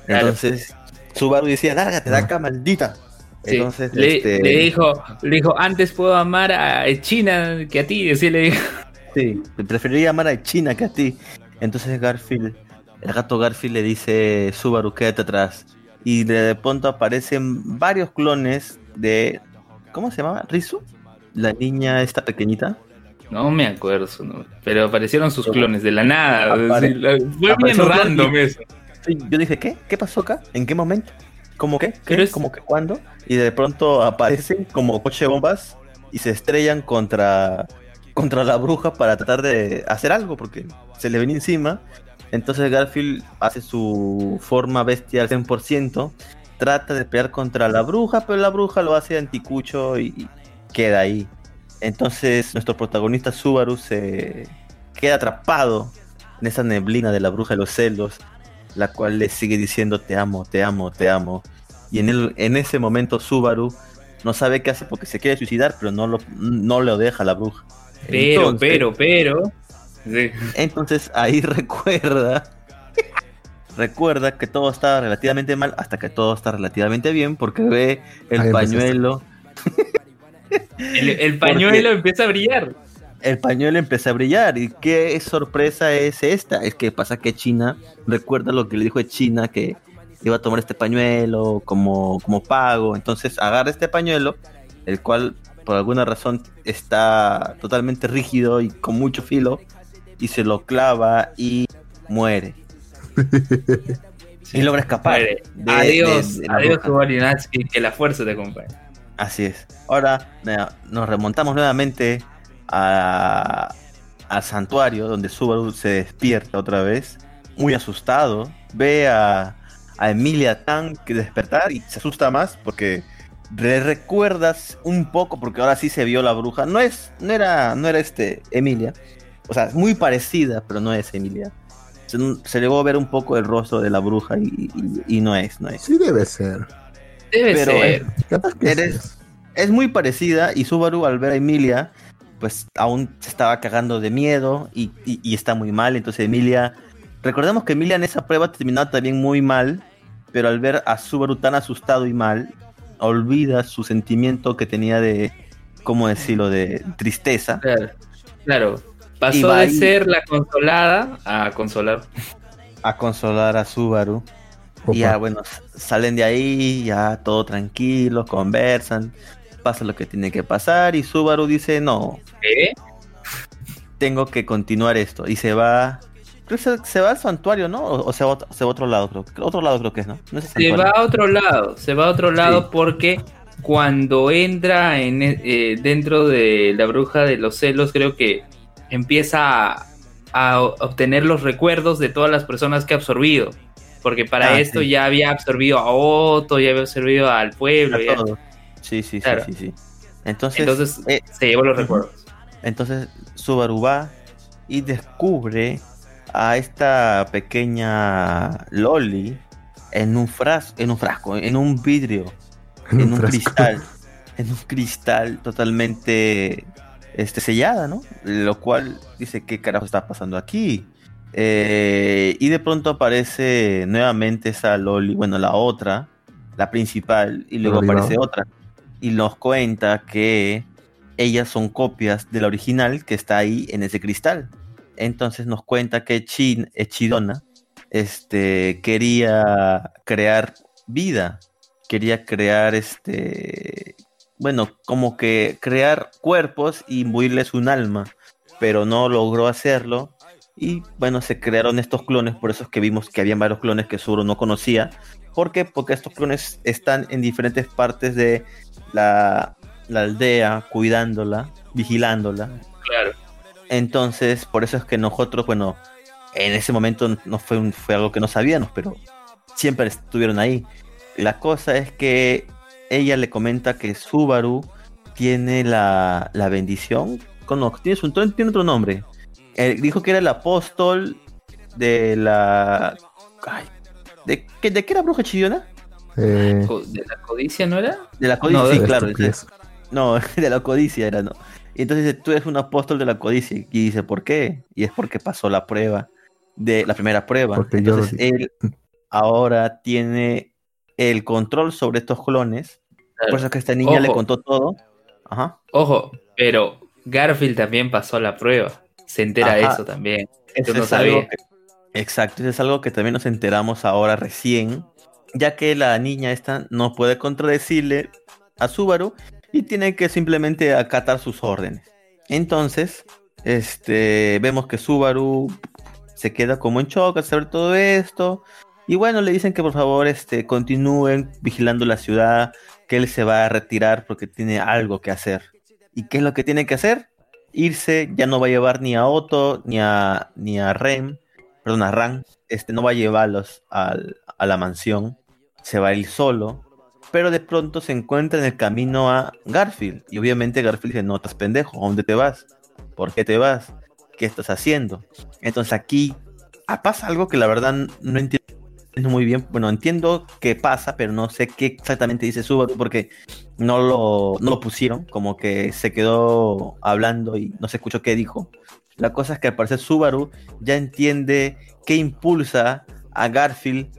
Speaker 3: Claro.
Speaker 1: Entonces, Subaru decía, lárgate de acá, maldita.
Speaker 3: Sí,
Speaker 1: Entonces,
Speaker 3: le,
Speaker 1: este,
Speaker 3: le dijo, le dijo, antes puedo amar a China que a ti, así le dijo.
Speaker 1: sí, preferiría amar a China que a ti. Entonces Garfield, el gato Garfield le dice, Subaru, quédate atrás. Y de pronto aparecen varios clones de, ¿cómo se llamaba? ¿Rizu? La niña esta pequeñita.
Speaker 3: No me acuerdo su nombre, pero aparecieron sus clones de la nada.
Speaker 1: Apare-
Speaker 3: Fue bien random
Speaker 1: y-
Speaker 3: eso.
Speaker 1: Yo dije, ¿qué? ¿Qué pasó acá? ¿En qué momento? ¿Cómo qué? ¿Qué?
Speaker 3: Es-
Speaker 1: ¿Cómo que cuándo? Y de pronto aparecen como coche bombas y se estrellan contra, contra la bruja para tratar de hacer algo porque se le venía encima. Entonces Garfield hace su forma bestia al 100%, trata de pelear contra la bruja, pero la bruja lo hace anticucho y y queda ahí. Entonces nuestro protagonista Subaru se queda atrapado en esa neblina de la bruja de los celos, la cual le sigue diciendo te amo, te amo, te amo. Y en, el, en ese momento Subaru no sabe qué hace porque se quiere suicidar, pero no lo, no lo deja la bruja.
Speaker 3: Pero,
Speaker 1: Entonces-
Speaker 3: pero, pero. sí.
Speaker 1: Entonces ahí recuerda, recuerda que todo está relativamente mal hasta que todo está relativamente bien porque ve el
Speaker 2: Ahí
Speaker 1: pañuelo,
Speaker 3: El, el pañuelo empieza a brillar.
Speaker 1: el pañuelo empieza a brillar. Y qué sorpresa es esta, es que pasa que China recuerda lo que le dijo de China que iba a tomar este pañuelo como, como pago, entonces agarra este pañuelo, el cual por alguna razón está totalmente rígido y con mucho filo y se lo clava y muere. Y logra escapar. De-
Speaker 3: adiós,
Speaker 1: de- de
Speaker 3: adiós, que la fuerza te acompañe.
Speaker 1: Así es. Ahora nos remontamos nuevamente a- al santuario donde Subaru se despierta otra vez, muy asustado. Ve a, a Emilia tan que despertar y se asusta más porque le recuerdas un poco porque ahora sí se vio la bruja. No es, no era, no era este Emilia. O sea, es muy parecida, pero no es Emilia. Se, se llegó a ver un poco el rostro de la bruja y, y- y no es, no es.
Speaker 2: Sí debe ser.
Speaker 3: Debe
Speaker 1: Pero,
Speaker 3: ser.
Speaker 1: eh,
Speaker 2: Capaz que
Speaker 1: Eres-
Speaker 2: sí.
Speaker 1: Es muy parecida y Subaru al ver a Emilia, pues aún se estaba cagando de miedo y, y- y está muy mal. Entonces Emilia, recordemos que Emilia en esa prueba terminó también muy mal, pero al ver a Subaru tan asustado y mal, olvida su sentimiento que tenía de, ¿cómo decirlo?, de tristeza.
Speaker 3: Claro. Claro. Pasó de ser la consolada a consolar.
Speaker 1: a consolar a Subaru. Y ya, bueno, salen de ahí, ya todo tranquilos, conversan, pasa lo que tiene que pasar y Subaru dice, no, tengo que continuar esto. Y se va, creo que se, se va al santuario, ¿no? O, o se, va, a otro- se va a otro lado, creo. Otro lado creo que es, ¿no? No es el
Speaker 3: Se va a otro lado, se va a otro lado
Speaker 1: Sí.
Speaker 3: porque cuando entra en, eh, dentro de la bruja de los celos, creo que empieza a, a obtener los recuerdos de todas las personas que ha absorbido. Porque para
Speaker 1: Ah,
Speaker 3: esto
Speaker 1: sí.
Speaker 3: ya había absorbido a Otto, ya había absorbido al pueblo.
Speaker 1: A
Speaker 3: ya.
Speaker 1: todo. Sí, sí, sí,
Speaker 3: Claro.
Speaker 1: sí, sí. Entonces,
Speaker 3: Entonces
Speaker 1: eh,
Speaker 3: se llevó los recuerdos.
Speaker 1: Entonces Subaru va y descubre a esta pequeña Loli en un frasco, en un frasco, en un vidrio, en un
Speaker 2: frasco.
Speaker 1: cristal, en un cristal totalmente este, sellada, ¿no? Lo cual dice, ¿qué carajo está pasando aquí? Eh, y de pronto aparece nuevamente esa Loli, bueno, la otra, la principal, y luego
Speaker 2: Loli
Speaker 1: aparece otra. Y nos cuenta que ellas son copias de la original que está ahí en ese cristal. Entonces nos cuenta que Chin, Echidona este, quería crear vida, quería crear este, bueno, como que crear cuerpos y imbuirles un alma, pero no logró hacerlo. Y bueno, se crearon estos clones, por eso es que vimos que habían varios clones que Zoro no conocía. ¿Por qué? Porque estos clones están en diferentes partes de la, la aldea, cuidándola, vigilándola.
Speaker 3: Claro.
Speaker 1: Entonces, por eso es que nosotros, bueno, en ese momento no fue, un- fue algo que no sabíamos, pero siempre estuvieron ahí. La cosa es que ella le comenta que Subaru tiene la, la bendición. No, tiene, su, tiene otro nombre. Eh, dijo que era el apóstol de la. ay, ¿de, qué, ¿De qué era bruja chillona?
Speaker 2: Eh,
Speaker 3: ¿De la codicia no era?
Speaker 1: De la codicia,
Speaker 3: No,
Speaker 1: sí,
Speaker 3: de
Speaker 1: claro. No, de la codicia era, ¿no? Y entonces dice, tú eres un apóstol de la codicia. Y dice, ¿por qué? Y es porque pasó la prueba, de la primera prueba.
Speaker 2: Porque yo-
Speaker 1: entonces él ahora tiene el control sobre estos clones.
Speaker 3: Claro.
Speaker 1: Por eso es que esta niña le contó todo. Ajá.
Speaker 3: Ojo, pero Garfield también pasó la prueba. Se entera de eso también.
Speaker 1: Eso
Speaker 3: no
Speaker 1: es algo
Speaker 3: sabía.
Speaker 1: que- exacto, eso es algo que también nos enteramos ahora recién, ya que la niña esta no puede contradecirle a Subaru y tiene que simplemente acatar sus órdenes. Entonces, este, vemos que Subaru se queda como en shock al saber todo esto. Y bueno, le dicen que por favor este, continúen vigilando la ciudad, que él se va a retirar porque tiene algo que hacer. ¿Y qué es lo que tiene que hacer? Irse, ya no va a llevar ni a Otto, ni a, ni a Rem, perdón, a Ran, este, no va a llevarlos al- a la mansión, se va a ir solo, pero de pronto se encuentra en el camino a Garfield, y obviamente Garfield dice, no, estás pendejo, ¿a dónde te vas? ¿Por qué te vas? ¿Qué estás haciendo? Entonces aquí ah, pasa algo que la verdad no entiendo muy bien, bueno, entiendo que pasa, pero no sé qué exactamente dice Subaru, porque no lo, no lo pusieron, como que se quedó hablando y no se escuchó qué dijo. La cosa es que al parecer Subaru ya entiende qué impulsa a Garfield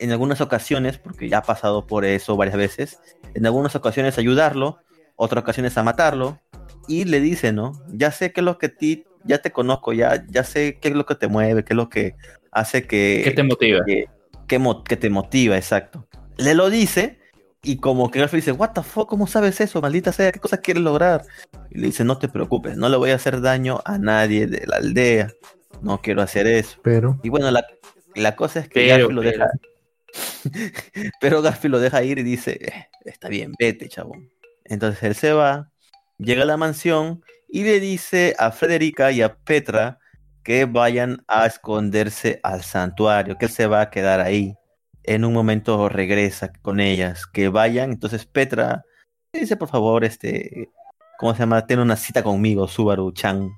Speaker 1: en algunas ocasiones, porque ya ha pasado por eso varias veces, en algunas ocasiones ayudarlo, otras ocasiones a matarlo, y le dice, ¿no? Ya sé qué es lo que ti, ya te conozco, ya, ya sé qué es lo que te mueve, qué es lo que hace que...
Speaker 3: ¿Qué te motiva?
Speaker 1: que, que mo- que te motiva, exacto. Le lo dice y como que Garfield dice, what the fuck, ¿cómo sabes eso? Maldita sea, ¿qué cosa quieres lograr? Y le dice, no te preocupes, no le voy a hacer daño a nadie de la aldea. No quiero hacer eso.
Speaker 2: Pero
Speaker 1: Y bueno, la, la cosa es que
Speaker 3: Pero,
Speaker 1: Garfield lo deja. pero Garfield lo deja ir y dice, "Eh, está bien, vete, chabón. Entonces él se va, llega a la mansión y le dice a Frederica y a Petra que vayan a esconderse al santuario, que él se va a quedar ahí. En un momento regresa con ellas, que vayan. Entonces Petra dice, por favor, este, ¿cómo se llama? Ten una cita conmigo, Subaru-chan.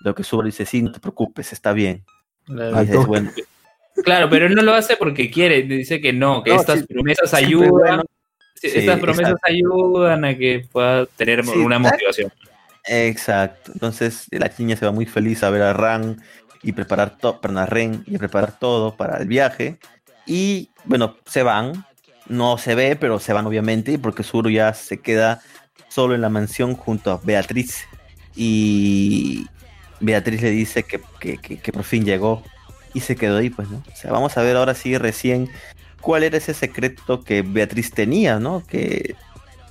Speaker 1: Lo que Subaru dice, sí, no te preocupes, está bien.
Speaker 3: Claro,
Speaker 1: Y dices, bueno,
Speaker 3: Claro, pero él no lo hace porque quiere, dice que no, que
Speaker 1: No,
Speaker 3: estas
Speaker 1: sí,
Speaker 3: promesas ayudan,
Speaker 1: bueno.
Speaker 3: sí,
Speaker 1: Sí,
Speaker 3: estas promesas
Speaker 1: exacto.
Speaker 3: ayudan a que pueda tener
Speaker 1: Sí,
Speaker 3: una motivación.
Speaker 1: Exacto. Entonces la niña se va muy feliz a ver a Ran y preparar todo, Ren y preparar todo para el viaje. Y bueno, se van. No se ve, pero se van obviamente, porque Zuru ya se queda solo en la mansión junto a Beatriz. Y Beatriz le dice que, que- que- que por fin llegó. Y se quedó ahí, pues, ¿no? O sea, vamos a ver ahora sí recién cuál era ese secreto que Beatriz tenía, ¿no? Que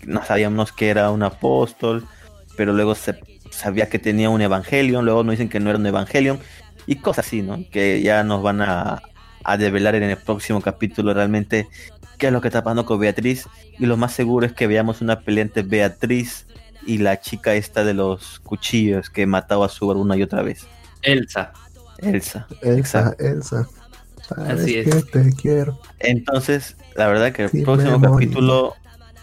Speaker 1: no sabíamos que era un apóstol, pero luego se sabía que tenía un Evangelion, luego nos dicen que no era un Evangelion, y cosas así, ¿no? Que ya nos van a, a develar en el próximo capítulo realmente qué es lo que está pasando con Beatriz, y lo más seguro es que veamos una pelea entre Beatriz y la chica esta de los cuchillos que mataba a Subaru una y otra vez,
Speaker 3: Elsa.
Speaker 1: Elsa.
Speaker 2: Elsa, Elsa. Sabes
Speaker 3: Así es.
Speaker 2: que te quiero.
Speaker 1: Entonces, la verdad que el
Speaker 2: Sí,
Speaker 1: próximo capítulo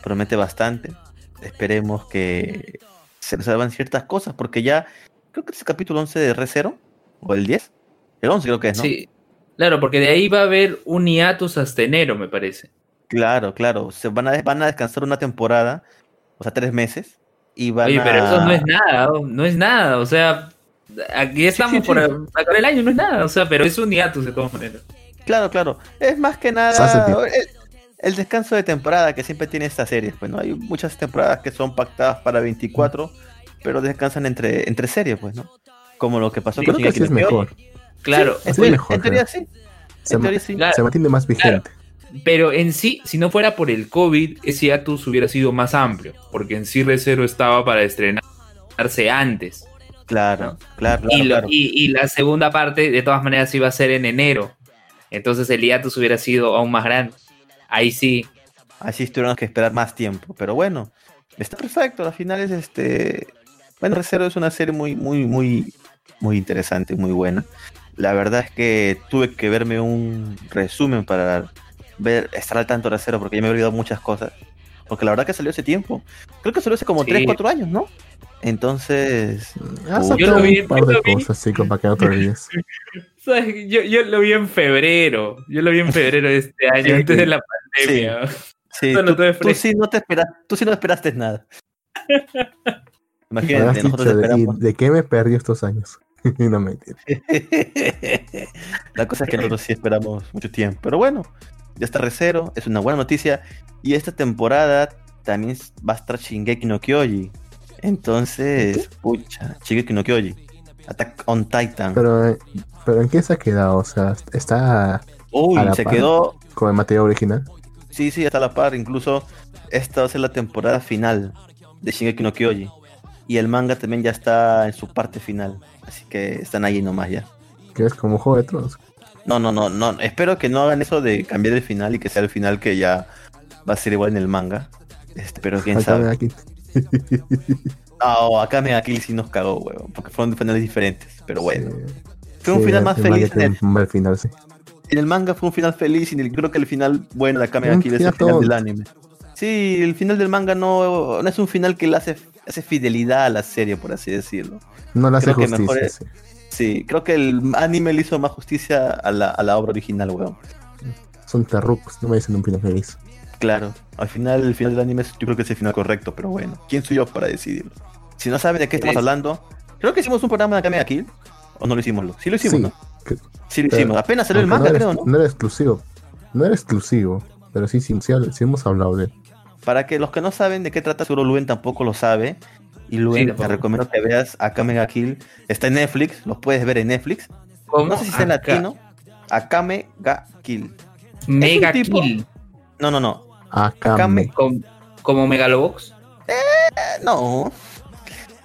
Speaker 1: promete bastante. Esperemos que se resuelvan ciertas cosas, porque ya creo que es el capítulo 11 de Recero, o el 10. El 11 creo que es, ¿no?
Speaker 3: Sí. Claro, porque de ahí va a haber un hiatus hasta enero, me parece.
Speaker 1: Claro, claro. Se van a, van a descansar una temporada, o sea, tres meses, y van
Speaker 3: Oye,
Speaker 1: a...
Speaker 3: pero eso no es nada, no es nada, o sea, aquí estamos
Speaker 1: sí,
Speaker 3: por
Speaker 1: sí.
Speaker 3: acabar el año, no es nada, o sea, pero es un hiatus de todas maneras.
Speaker 1: Claro, claro. Es más que nada
Speaker 2: tiempo.
Speaker 1: El, descanso de temporada que siempre tiene esta serie. Pues no hay muchas temporadas que son pactadas para 24, pero descansan entre, entre series, pues, ¿no? Como lo que pasó
Speaker 3: Sí,
Speaker 1: con
Speaker 2: Creo que así es mejor.
Speaker 3: Claro,
Speaker 1: En,
Speaker 2: mejor,
Speaker 1: en teoría sí.
Speaker 2: Se,
Speaker 1: En teoría sí.
Speaker 3: Claro.
Speaker 2: se mantiene más vigente.
Speaker 3: pero en sí, si no fuera por el COVID, ese hiatus hubiera sido más amplio, porque en sí Recero estaba para estrenarse antes.
Speaker 1: Claro, claro, claro.
Speaker 3: y, lo-
Speaker 1: claro.
Speaker 3: y- y la segunda parte, de todas maneras, iba a ser en enero. Entonces el hiatus hubiera sido aún más grande. Ahí sí,
Speaker 1: Así tuvieron que esperar más tiempo. Pero bueno, está perfecto. Al final es este. Bueno, Recero es una serie muy, muy, muy, muy interesante, muy buena. La verdad es que tuve que verme un resumen para ver, estar al tanto de Recero porque ya me he olvidado muchas cosas. Porque la verdad que salió hace tiempo. Creo que salió hace como
Speaker 3: Sí.
Speaker 1: 3, 4 años, ¿no? Entonces,
Speaker 2: Ha
Speaker 1: Yo
Speaker 3: lo vi,
Speaker 2: un par
Speaker 3: yo
Speaker 2: de
Speaker 3: lo vi.
Speaker 2: cosas, chicos, para que.
Speaker 3: ¿sabes? Yo, yo lo vi en febrero. Yo lo vi en febrero de este año,
Speaker 1: Sí.
Speaker 3: antes de la pandemia.
Speaker 1: sí, tú, sí no te esperas, tú sí no esperaste nada. Imagínate, nosotros
Speaker 2: dicho, ¿de,
Speaker 1: esperamos.
Speaker 2: ¿de qué me perdí estos años? no me
Speaker 1: La cosa es que nosotros sí esperamos mucho tiempo. Pero bueno, ya está Recero, es una buena noticia. Y esta temporada también va a estar Shingeki no Kyoji. Entonces, pucha, Shingeki no Kyoji. Attack on Titan.
Speaker 2: Pero, eh, pero ¿en qué se ha quedado? O sea, está
Speaker 1: Uy,
Speaker 2: a la
Speaker 1: se
Speaker 2: par.
Speaker 1: quedó.
Speaker 2: con el material original.
Speaker 1: Sí, sí, hasta la par. Incluso esta va a ser la temporada final de Shingeki no Kyoji. Y el manga también ya está en su parte final. Así que están ahí nomás ya.
Speaker 2: Que es como Juego de Tronos.
Speaker 1: No, no, no, no. Espero que no hagan eso de cambiar el final y que sea el final que ya va a ser igual en el manga. Este, pero quién
Speaker 2: Acá
Speaker 1: sabe.
Speaker 2: aquí.
Speaker 1: No, acá me aquí sí nos cagó, weón. Porque fueron finales diferentes. Pero bueno.
Speaker 2: Sí,
Speaker 1: Fue un
Speaker 2: sí,
Speaker 1: final más feliz. En el,
Speaker 2: un mal final, sí.
Speaker 1: en el manga fue un final feliz y el- creo que el final bueno
Speaker 2: Un
Speaker 1: Kill es el
Speaker 2: final
Speaker 1: del anime. Sí, el final del manga no, no es un final que le hace, hace fidelidad a la serie, por así decirlo.
Speaker 2: No le hace
Speaker 1: Creo que mejor
Speaker 2: justicia.
Speaker 1: es-
Speaker 2: sí.
Speaker 1: Creo que el anime le hizo más justicia a la, a la obra original, weón.
Speaker 2: Son terrucos, no me dicen un final feliz.
Speaker 1: Claro, al final, el final del anime es- yo creo que es el final correcto, pero bueno, ¿quién soy yo para decidirlo? Si no saben de qué estamos hablando, creo que hicimos un programa de Akame Kill, o no lo hicimos, sí lo hicimos,
Speaker 2: Sí,
Speaker 1: ¿no?
Speaker 2: que-
Speaker 1: Sí lo hicimos, apenas salió el manga,
Speaker 2: no,
Speaker 1: creo, ¿no?
Speaker 2: no era exclusivo. No era exclusivo, pero sí, sí, sí, sí hemos hablado de él.
Speaker 1: Para que los que no saben de qué trata, seguro Luen tampoco lo sabe. Y Luen,
Speaker 3: Sí,
Speaker 1: te recomiendo que veas Akame ga Kill. Está en Netflix, lo puedes ver en Netflix.
Speaker 3: ¿Cómo?
Speaker 1: No sé si está en latino. Akame ga Kill.
Speaker 3: Mega
Speaker 1: tipo-
Speaker 3: Kill.
Speaker 1: No, no, no. Akame-
Speaker 3: Com- como Megalobox.
Speaker 1: Eh, no.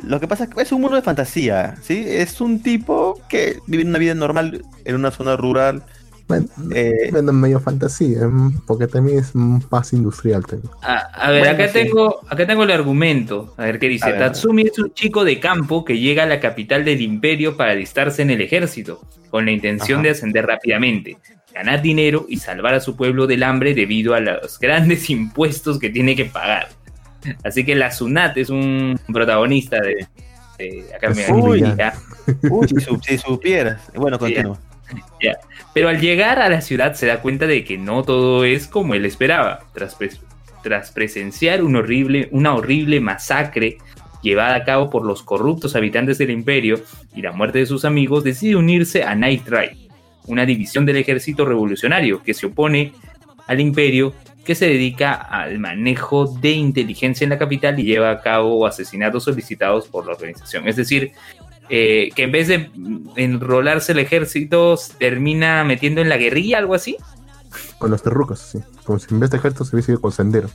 Speaker 1: Lo que pasa es que es un mundo de fantasía, ¿sí? Es un tipo que vive una vida normal en una zona rural
Speaker 2: Bueno,
Speaker 1: Eh,
Speaker 2: bueno, medio fantasía, mm, porque también es un paz industrial. también.
Speaker 3: A, a ver,
Speaker 1: Bueno,
Speaker 3: acá
Speaker 1: sí.
Speaker 3: tengo, acá tengo el argumento. A ver qué dice.
Speaker 1: Ver.
Speaker 3: Tatsumi es un chico de campo que llega a la capital del imperio para alistarse en el ejército, con la intención
Speaker 1: Ajá.
Speaker 3: de ascender rápidamente, ganar dinero y salvar a su pueblo del hambre debido a los grandes impuestos que tiene que pagar. Así que la Sunat es un protagonista de, de- acá uy,
Speaker 1: uy, si, su- si supieras. Bueno, continúa.
Speaker 3: Pero al llegar a la ciudad se da cuenta de que no todo es como él esperaba. Tras, pres- tras presenciar una horrible masacre llevada a cabo por los corruptos habitantes del imperio y la muerte de sus amigos, decide unirse a Night Ride, una división del ejército revolucionario que se opone al imperio que se dedica al manejo de inteligencia en la capital y lleva a cabo asesinatos solicitados por la organización. Es decir, eh, que en vez de enrolarse el ejército, termina metiendo en la guerrilla, algo así.
Speaker 2: Con los terrucos, sí. Como si en vez de ejército se hubiese ido con sendero.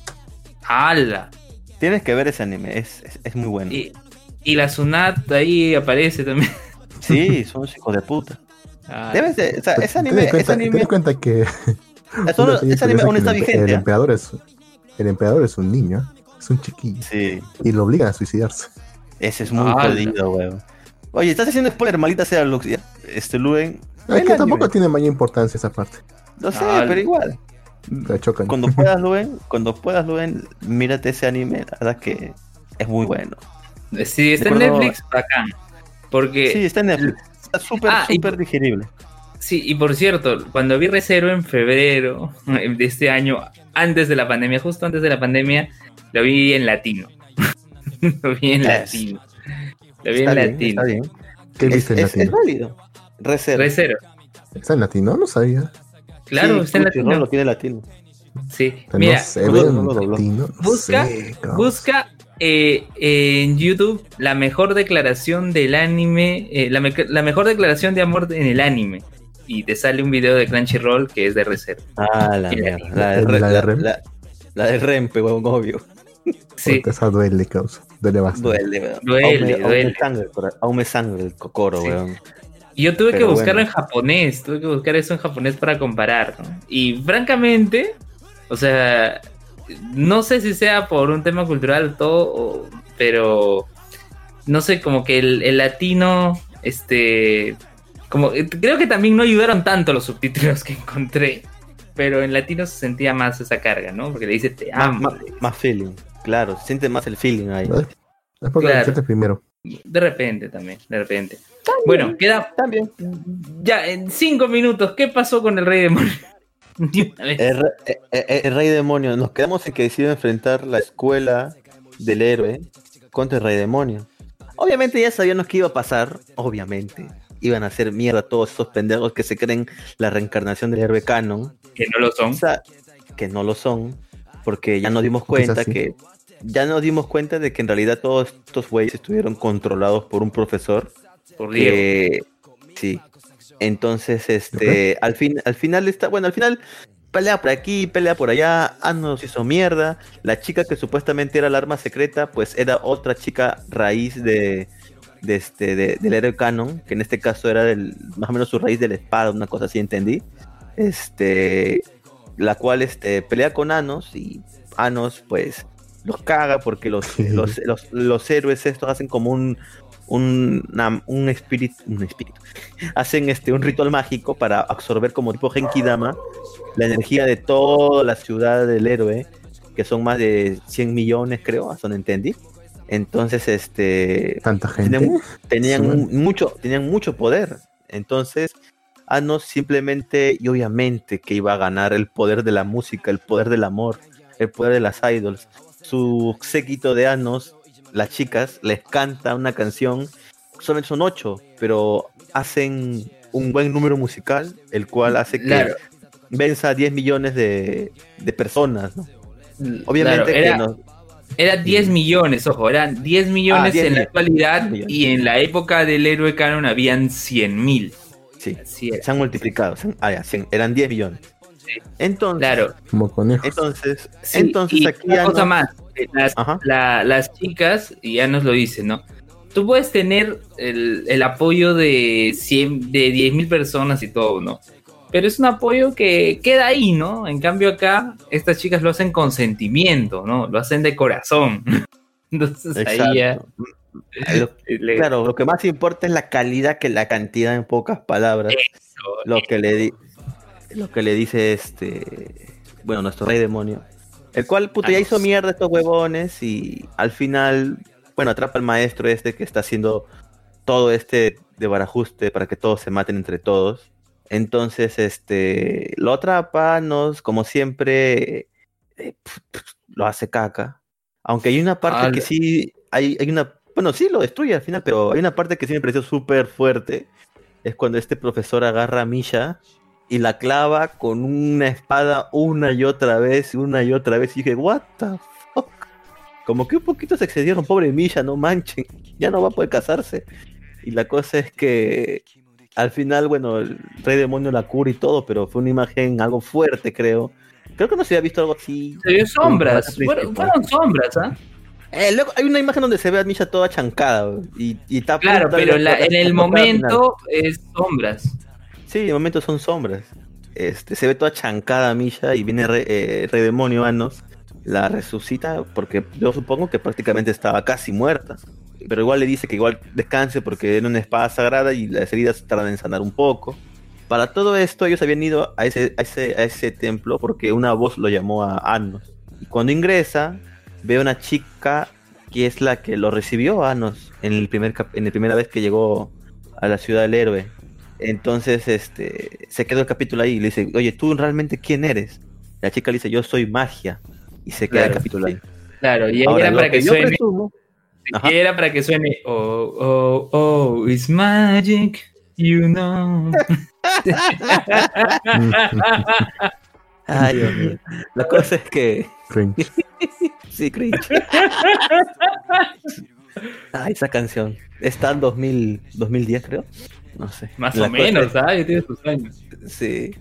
Speaker 3: ¡Hala!
Speaker 1: Tienes que ver ese anime, es, es, es muy bueno.
Speaker 3: Y, y la Sunat ahí aparece también.
Speaker 1: Sí, son hijos de puta.
Speaker 3: Ah,
Speaker 1: Debes de, o sea, ese anime,
Speaker 2: cuenta,
Speaker 1: anime,
Speaker 2: en cuenta que
Speaker 1: ese anime aún
Speaker 2: es
Speaker 1: está
Speaker 2: el,
Speaker 1: vigente.
Speaker 2: el
Speaker 1: ¿ah?
Speaker 2: emperador es el emperador es un niño, es un chiquillo
Speaker 1: Sí,
Speaker 2: y lo obligan a suicidarse.
Speaker 1: ese es muy
Speaker 3: Ala.
Speaker 1: jodido, weón. Oye, estás haciendo spoiler, maldita sea, Lux. Ya, Este, Luen.
Speaker 2: Es que
Speaker 1: anime.
Speaker 2: tampoco tiene mayor importancia esa parte.
Speaker 1: No sé, pero igual.
Speaker 2: La chocan.
Speaker 1: Cuando puedas, Luen, cuando puedas, Luen, mírate ese anime, la verdad que es muy bueno.
Speaker 3: Sí, está en Netflix, bacán. Porque
Speaker 1: Sí, está en Netflix. Está súper,
Speaker 3: Ah, y-
Speaker 1: súper digerible.
Speaker 3: Sí, y por cierto, cuando vi Recero en febrero de este año, antes de la pandemia, justo antes de la pandemia, lo vi en latino. lo vi en latino. Lo vi
Speaker 1: Está
Speaker 3: en
Speaker 1: bien,
Speaker 3: latino.
Speaker 1: está bien.
Speaker 2: ¿Qué
Speaker 1: Es,
Speaker 2: viste en
Speaker 1: es- es válido. Reserva.
Speaker 3: Recero,
Speaker 2: ¿Está en latino? No sabía.
Speaker 3: claro,
Speaker 1: Sí,
Speaker 3: está en latino.
Speaker 1: lo tiene latino.
Speaker 3: Sí,
Speaker 2: No
Speaker 3: mira,
Speaker 1: no lo-
Speaker 2: en
Speaker 1: no lo
Speaker 2: latino. no
Speaker 3: busca-
Speaker 2: sé,
Speaker 3: busca eh, en YouTube la mejor declaración del anime, eh, la, me- la mejor declaración de amor en el anime. Y te sale un video de Crunchyroll que es de Recero.
Speaker 1: Ah, la mierda. La de,
Speaker 2: ¿El de
Speaker 1: Re-
Speaker 2: la de
Speaker 1: la,
Speaker 2: Rem?
Speaker 1: la- la de Rempe, weón, obvio.
Speaker 3: Sí,
Speaker 2: Porque esa duele, causa. Duele bastante.
Speaker 1: Duele.
Speaker 3: Duele,
Speaker 1: Aún me- aún me
Speaker 3: duele.
Speaker 1: sangre, por- aún me sangre el cocoro,
Speaker 3: Sí.
Speaker 1: weón.
Speaker 3: Yo tuve que buscarlo
Speaker 1: bueno.
Speaker 3: en japonés, tuve que buscar eso en japonés para comparar. ¿no? Y francamente, o sea, no sé si sea por un tema cultural o todo, o- pero no sé, como que el, el latino, este, como creo que también no ayudaron tanto los subtítulos que encontré, pero en latino se sentía más esa carga, ¿no? Porque le dice te
Speaker 1: Más,
Speaker 3: amo.
Speaker 1: más, más feeling, claro. Se siente más el feeling ahí.
Speaker 2: Es porque
Speaker 3: Claro.
Speaker 2: lo primero.
Speaker 3: De repente también, de repente. Bueno, queda
Speaker 1: También.
Speaker 3: ya en cinco minutos. ¿Qué pasó con el Rey Demonio?
Speaker 1: El, re- eh, eh, el rey demonio. Nos quedamos en que decidió enfrentar la escuela del héroe contra el rey demonio. Obviamente ya sabíamos que iba a pasar. Obviamente. Iban a hacer mierda todos esos pendejos que se creen la reencarnación del héroe canon.
Speaker 3: que no lo son.
Speaker 1: O sea, que no lo son. Porque ya nos dimos
Speaker 2: Porque es
Speaker 1: cuenta que. Ya nos dimos cuenta de que en realidad todos estos güeyes estuvieron controlados por un profesor
Speaker 3: Por Diego.
Speaker 1: que sí entonces este al fin al final está bueno al final pelea por aquí pelea por allá Anos hizo mierda la chica que supuestamente era la arma secreta pues era otra chica raíz de de este de- del héroe canon que en este caso era del más o menos su raíz de la espada una cosa así entendí este la cual este pelea con Anos y Anos pues los caga porque los, los, los, los héroes estos hacen como un un, una- un espíritu un espíritu. Hacen este un ritual mágico para absorber como tipo Genkidama la energía de toda la ciudad del héroe que son más de 100 millones creo hasta donde entendí. Entonces este
Speaker 2: Tanta gente.
Speaker 1: tenían, mucho tenían mucho poder. Entonces Anos simplemente y obviamente que iba a ganar el poder de la música el poder del amor el poder de las idols su séquito de Anos las chicas les canta una canción solamente son ocho pero hacen un buen número musical el cual hace que
Speaker 3: Claro.
Speaker 1: venza a 10 millones de, de personas ¿no? obviamente
Speaker 3: Claro, era,
Speaker 1: que no
Speaker 3: era 10 millones, ojo, eran 10 millones
Speaker 1: Ah, 10
Speaker 3: en la actualidad
Speaker 1: 10 millones.
Speaker 3: y en la época del héroe canon habían 100 mil.
Speaker 1: Sí,
Speaker 3: Así
Speaker 1: se han multiplicado se han- ah, ya, 100, eran 10 millones
Speaker 3: Sí.
Speaker 1: entonces
Speaker 3: Claro.
Speaker 2: Como conejos.
Speaker 1: Entonces,
Speaker 3: Sí,
Speaker 1: entonces
Speaker 3: y
Speaker 1: aquí
Speaker 3: una
Speaker 1: ya
Speaker 3: cosa
Speaker 1: no-
Speaker 3: más, eh, las,
Speaker 1: Ajá.
Speaker 3: la- las chicas, y ya nos lo dicen, ¿no? Tú puedes tener el, el apoyo de 100, de 10 mil personas y todo, ¿no? pero es un apoyo que queda ahí, ¿no? En cambio acá, estas chicas lo hacen con sentimiento, ¿no? Lo hacen de corazón. Entonces ahí ya...
Speaker 1: Lo- claro, lo que más importa es la calidad que la cantidad en pocas palabras.
Speaker 3: Eso,
Speaker 1: Lo que le di- lo que le dice este bueno, nuestro rey demonio. El cual puta ya hizo mierda estos huevones y al final, bueno, atrapa al maestro este que está haciendo todo este de barajuste para que todos se maten entre todos. Entonces, este, lo atrapa, nos, como siempre, eh, lo hace caca. Aunque hay una parte que sí, hay, hay una, bueno, sí lo destruye al final, pero hay una parte que sí me pareció súper fuerte. Es cuando este profesor agarra a Misha y la clava con una espada una y otra vez, una y otra vez. Y dije, what the fuck. Como que un poquito se excedieron, pobre Misha, no manchen. Ya no va a poder casarse. Y la cosa es que al final, bueno, el rey demonio la cura y todo, pero fue una imagen algo fuerte, creo. Creo que no se había visto algo así.
Speaker 3: Se vio sombras, fueron, sombras, ¿ah?
Speaker 1: Eh, luego hay una imagen donde se ve a Misha toda chancada y, y está
Speaker 3: Claro, pero la- en el momento es sombras.
Speaker 1: Sí, de momento son sombras. Este, se ve toda chancada Misha y viene Rey, eh, Rey Demonio Anos, la resucita porque yo supongo que prácticamente estaba casi muerta. Pero igual le dice que igual descanse porque era una espada sagrada y las heridas tardan en sanar un poco. Para todo esto ellos habían ido a ese, a ese, a ese templo porque una voz lo llamó a Anos. Y cuando ingresa, ve a una chica que es la que lo recibió a Anos en el primer en la primera vez que llegó a la ciudad del héroe. Entonces, este, se quedó el capítulo ahí y le dice, oye, ¿tú realmente quién eres? La chica le dice, yo soy magia. Y se queda el
Speaker 3: Claro.
Speaker 1: capítulo ahí.
Speaker 3: Claro, y
Speaker 1: Ahora,
Speaker 3: era para que
Speaker 1: yo
Speaker 3: suene.
Speaker 1: presumo- Ajá.
Speaker 3: Y era para que suene. Oh, oh, oh, it's magic, you know.
Speaker 1: Ay, Dios mío. La cosa es que... Sí, cringe. Ay, esa canción. Está en 2000, 2010, creo. No sé.
Speaker 3: Más
Speaker 1: La
Speaker 3: o menos,
Speaker 1: es-
Speaker 3: ¿sabes? Tiene sus años.
Speaker 1: Sí.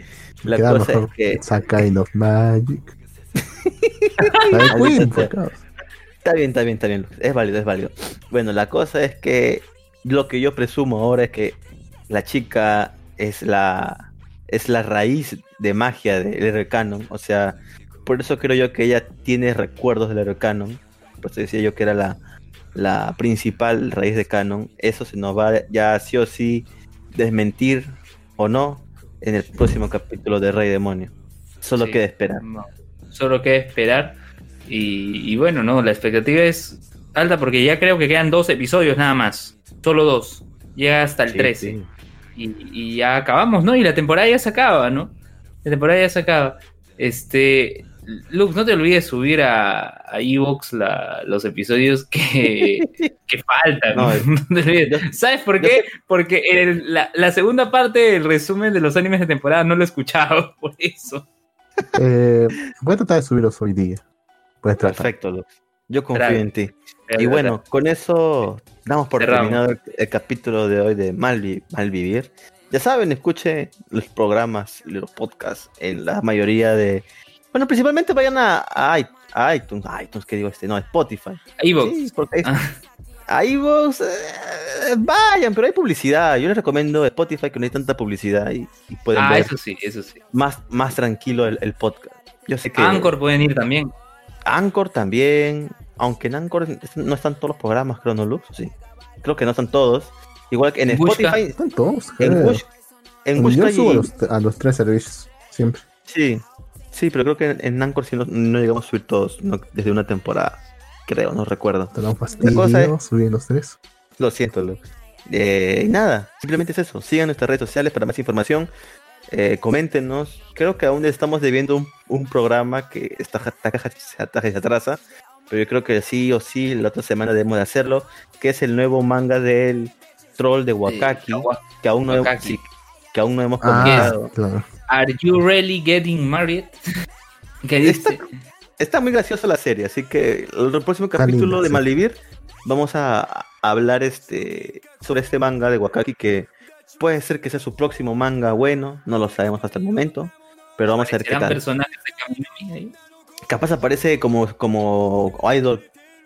Speaker 1: La
Speaker 2: Queda
Speaker 1: cosa
Speaker 2: mejor
Speaker 1: es que...
Speaker 2: It's a kind of magic. De.
Speaker 1: Está bien, está bien, está bien. Es válido, es válido. Bueno, la cosa es que lo que yo presumo ahora es que la chica es la es la raíz de magia del héroe canon. O sea, por eso creo yo que ella tiene recuerdos del héroe canon. Por eso decía yo que era la, la principal raíz de canon. Eso se nos va ya sí o sí desmentir o no en el próximo capítulo de Rey Demonio. Solo
Speaker 3: Sí.
Speaker 1: queda esperar.
Speaker 3: No, solo queda esperar. Y, y bueno, no, la expectativa es alta porque ya creo que quedan dos episodios nada más. Solo dos. Llega hasta el
Speaker 1: Sí,
Speaker 3: 13.
Speaker 1: sí.
Speaker 3: Y, y ya acabamos, ¿no? Y la temporada ya se acaba, ¿no? La temporada ya se acaba. Este. Lux, no te olvides subir a, a Evox la- los episodios que, que faltan.
Speaker 1: No,
Speaker 3: No,
Speaker 1: es-
Speaker 3: te olvides. ¿Sabes por qué? Porque el- la, la segunda parte del resumen de los animes de temporada no lo he escuchado, por eso.
Speaker 2: Eh, voy a tratar de subirlos hoy día.
Speaker 1: Perfecto, Lux. Yo confío en ti. Y bueno, con eso damos por
Speaker 3: Cerramos.
Speaker 1: terminado el, el capítulo de hoy de Malvi- Malvivir. Ya saben, escuche los programas y los podcasts en la mayoría de... Bueno, principalmente vayan a, a a iTunes, a iTunes, que digo este, no, a Spotify.
Speaker 3: Evox.
Speaker 1: Sí, porque ahí,
Speaker 3: Ah.
Speaker 1: eh, vayan, pero hay publicidad. Yo les recomiendo Spotify que no hay tanta publicidad y, y pueden
Speaker 3: Ah,
Speaker 1: ver
Speaker 3: eso sí, eso sí.
Speaker 1: más, más tranquilo el, el podcast. Yo sé que...
Speaker 3: Anchor pueden ir también.
Speaker 1: Anchor también, aunque en Anchor no están todos los programas, creo, ¿no, Lux? Sí. Creo que no están todos. Igual que en
Speaker 3: Busca.
Speaker 1: Spotify,
Speaker 2: Están todos,
Speaker 1: en. Bush, en
Speaker 2: Yo subo a los, a los tres servicios, siempre.
Speaker 1: Sí, sí, pero creo que en, Anchor sí no, no llegamos a subir todos no, desde una temporada. Creo, no recuerdo.
Speaker 2: Te dan
Speaker 1: La
Speaker 2: fastidio,
Speaker 1: cosa es-
Speaker 2: subir los tres.
Speaker 1: Lo siento, Lux. Eh, y nada, simplemente es eso. Sigan nuestras redes sociales para más información. Eh, coméntenos. Creo que aún estamos debiendo un, un programa que está, se atrasa. Pero yo creo que sí o sí la otra semana debemos de hacerlo. Que es el nuevo manga del troll de Wakaki. que aún no hemos,
Speaker 3: Wakaki.
Speaker 1: que aún no hemos
Speaker 2: Ah,
Speaker 1: comentado.
Speaker 2: claro.
Speaker 3: Are you really getting married? ¿Qué dice?
Speaker 1: Está muy graciosa la serie, así que el próximo capítulo
Speaker 2: linda,
Speaker 1: de
Speaker 2: sí.
Speaker 1: Malvivir vamos a, hablar este sobre este manga de Wakaki que puede ser que sea su próximo manga bueno, no lo sabemos hasta el momento, pero vamos a ver qué
Speaker 3: ¿Serán
Speaker 1: tal.
Speaker 3: personajes de Kaminomi ahí?
Speaker 1: Capaz aparece como como idol,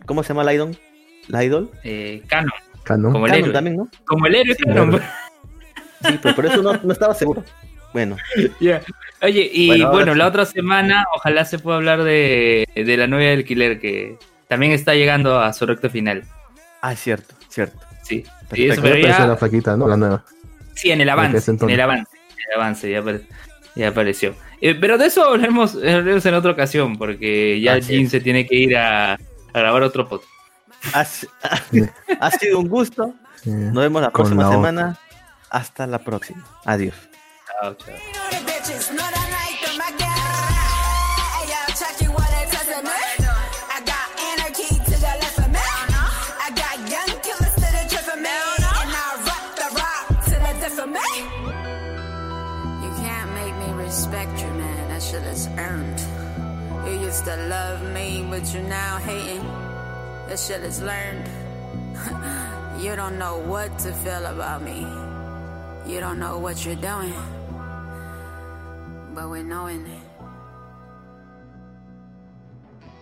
Speaker 1: ¿cómo se llama la idol? La idol,
Speaker 3: Eh, Canon,
Speaker 2: Canon.
Speaker 3: Como el
Speaker 1: Canon
Speaker 3: héroe.
Speaker 1: también, ¿no?
Speaker 3: como el héroe
Speaker 1: Sí,
Speaker 3: Canon.
Speaker 2: claro.
Speaker 1: Sí, pero por eso no, no estaba seguro. Bueno.
Speaker 3: Oye, y
Speaker 1: Bueno,
Speaker 3: la
Speaker 1: sí.
Speaker 3: otra semana ojalá se pueda hablar de, de la novia del killer que también está llegando a su recto final.
Speaker 1: ah, cierto, cierto.
Speaker 3: Sí, eso, pero ya,
Speaker 2: la flaquita, ¿no? La nueva.
Speaker 3: sí, en el avance,
Speaker 2: en
Speaker 3: el avance, en el avance ya, apare- ya apareció. Eh, pero de eso hablaremos, hablaremos en otra ocasión, porque ya
Speaker 1: es.
Speaker 3: se tiene que ir a, a grabar otro podcast.
Speaker 1: Ha, si- ha sido un gusto. Nos vemos la
Speaker 2: Con
Speaker 1: próxima
Speaker 2: la
Speaker 1: semana. Hasta la próxima. Adiós.
Speaker 4: outro. respect you, man. That shit is earned. You used to love me, but you now hating. That shit is learned. you don't know what to feel about me. You don't know what you're doing. But we're knowing it.